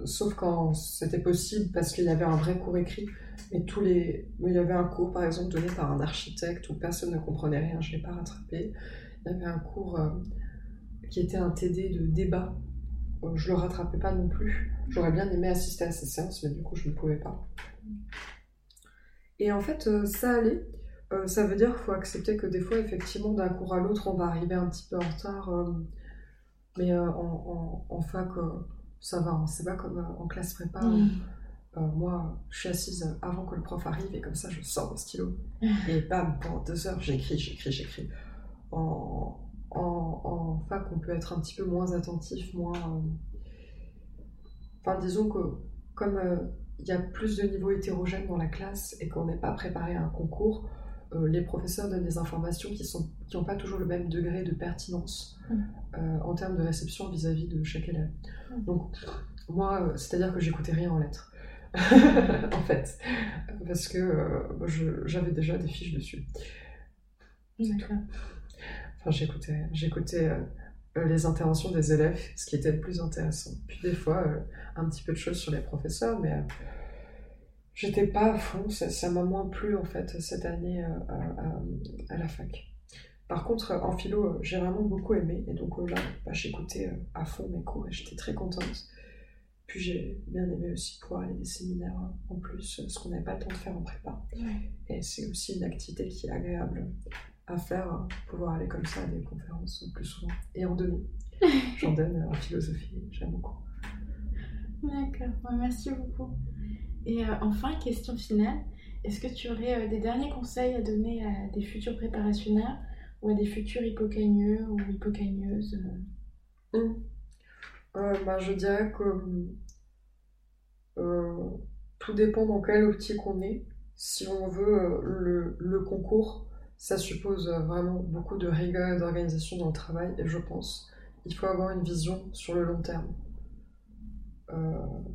sauf quand c'était possible parce qu'il y avait un vrai cours écrit. Et tous les... Il y avait un cours, par exemple, donné par un architecte où personne ne comprenait rien, je ne l'ai pas rattrapé. Il y avait un cours qui était un TD de débat. Euh, je ne le rattrapais pas non plus. J'aurais bien aimé assister à ces séances, mais du coup, je ne pouvais pas. Et en fait, euh, ça allait. ça veut dire qu'il faut accepter que des fois, effectivement, d'un cours à l'autre, on va arriver un petit peu en retard. mais en, en, fac, ça va. Hein. C'est pas comme en classe prépa. Mmh. Euh, moi, je suis assise avant que le prof arrive et comme ça, je sors mon stylo. Et bam, pendant deux heures, j'écris, j'écris, j'écris. En, en, fac, on peut être un petit peu moins attentif, moins. Euh, enfin, disons que comme euh, il y a plus de niveaux hétérogènes dans la classe et qu'on n'est pas préparé à un concours, les professeurs donnent des informations qui n'ont qui pas toujours le même degré de pertinence mm. en termes de réception vis-à-vis -vis de chaque élève. Mm. Donc, moi, c'est-à-dire que j'écoutais rien en lettres. en fait, parce que euh, j'avais déjà des fiches dessus. Enfin, j'écoutais, j'écoutais euh, les interventions des élèves, ce qui était le plus intéressant. Puis des fois, euh, un petit peu de choses sur les professeurs, mais j'étais pas à fond. Ça m'a moins plu en fait cette année à, la fac. Par contre, en philo, j'ai vraiment beaucoup aimé, et donc là, bah, j'écoutais à fond mes cours et j'étais très contente. Puis j'ai bien aimé aussi pouvoir aller des séminaires en plus, ce qu'on n'avait pas le temps de faire en prépa. Et c'est aussi une activité qui est agréable à faire, pouvoir aller comme ça à des conférences plus souvent et en donner. J'en donne en philosophie, j'aime beaucoup. D'accord, merci beaucoup. Et euh, enfin, question finale, est-ce que tu aurais euh, des derniers conseils à donner à des futurs préparationnaires ou à des futurs hypocagneux ou hypocagneuses euh? mmh. Euh, bah, je dirais que euh, tout dépend dans quelle optique on est. Si on veut euh, le, le, concours, ça suppose vraiment beaucoup de rigueur et d'organisation dans le travail, et je pense il faut avoir une vision sur le long terme.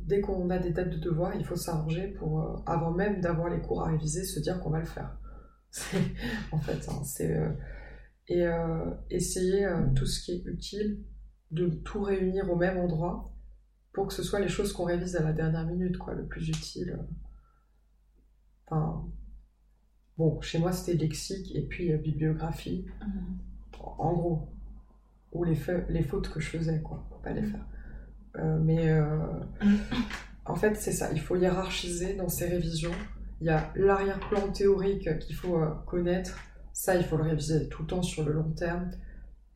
dès qu'on a des dates de devoir, il faut s'arranger pour, avant même d'avoir les cours à réviser, se dire qu'on va le faire. en fait, hein, c'est et essayer tout ce qui est utile de tout réunir au même endroit pour que ce soit les choses qu'on révise à la dernière minute, quoi, le plus utile. Enfin, bon, chez moi c'était lexique et puis euh, bibliographie, mm-hmm. en gros, ou les, les fautes que je faisais, quoi, pour pas les mm-hmm. faire. Euh, mais euh, en fait, c'est ça, il faut hiérarchiser dans ces révisions. Il y a l'arrière-plan théorique qu'il faut connaître, ça il faut le réviser tout le temps sur le long terme.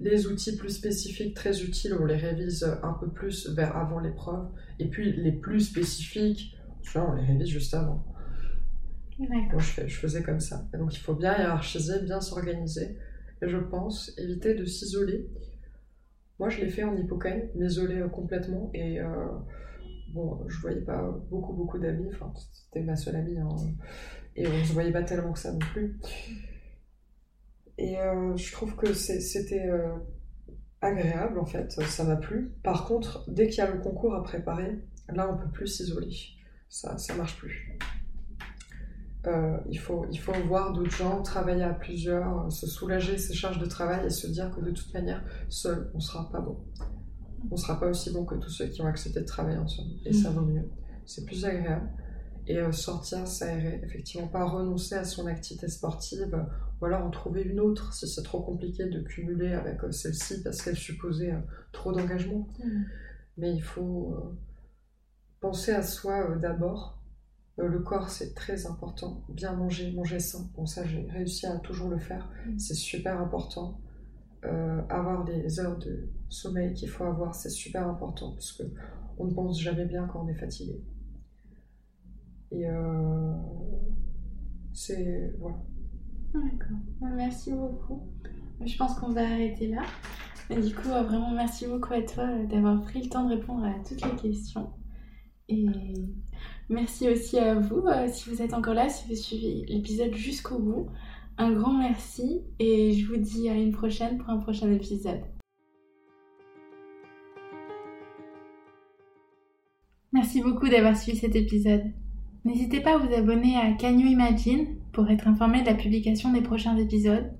Les outils plus spécifiques, très utiles, on les révise un peu plus vers avant l'épreuve. Et puis les plus spécifiques, on les révise juste avant. Je, faisais comme ça. donc il faut bien hiérarchiser, bien s'organiser. Et je pense éviter de s'isoler. Moi, je l'ai fait en hippocane, m'isoler complètement. Et euh, bon, je voyais pas beaucoup, beaucoup d'amis. Enfin, c'était ma seule amie. Hein. et on se voyait pas tellement que ça non plus. Et euh, je trouve que c'était euh, agréable en fait, ça m'a plu. Par contre, dès qu'il y a le concours à préparer, là on peut plus s'isoler. Ça, ça marche plus. Euh, il, faut, il faut voir d'autres gens, travailler à plusieurs, se soulager ses charges de travail et se dire que de toute manière, seul, on sera pas bon. On sera pas aussi bon que tous ceux qui ont accepté de travailler ensemble. Et ça vaut mieux. C'est plus agréable. Et euh, sortir, s'aérer, effectivement, pas renoncer à son activité sportive, ou alors en trouver une autre si c'est trop compliqué de cumuler avec euh, celle-ci parce qu'elle supposait trop d'engagement. Mm. Mais il faut penser à soi d'abord euh, le corps, c'est très important. Bien manger, manger sain. Bon, ça, j'ai réussi à toujours le faire. Mm. C'est super important. Euh, avoir les heures de sommeil qu'il faut avoir, c'est super important parce que on ne pense jamais bien quand on est fatigué. Et euh, c'est voilà. D'accord. Merci beaucoup. Je pense qu'on va arrêter là. Du coup, vraiment merci beaucoup à toi d'avoir pris le temps de répondre à toutes les questions. Et Merci aussi à vous, euh, si vous êtes encore là, si vous suivez l'épisode jusqu'au bout. Un grand merci et je vous dis à une prochaine pour un prochain épisode. Merci beaucoup d'avoir suivi cet épisode. N'hésitez pas à vous abonner à Can Imagine pour être informé de la publication des prochains épisodes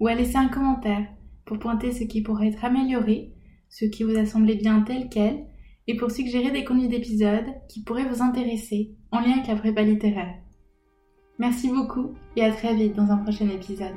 ou à laisser un commentaire pour pointer ce qui pourrait être amélioré, ce qui vous a semblé bien tel quel et pour suggérer des contenus d'épisodes qui pourraient vous intéresser en lien avec la prépa littéraire. Merci beaucoup et à très vite dans un prochain épisode.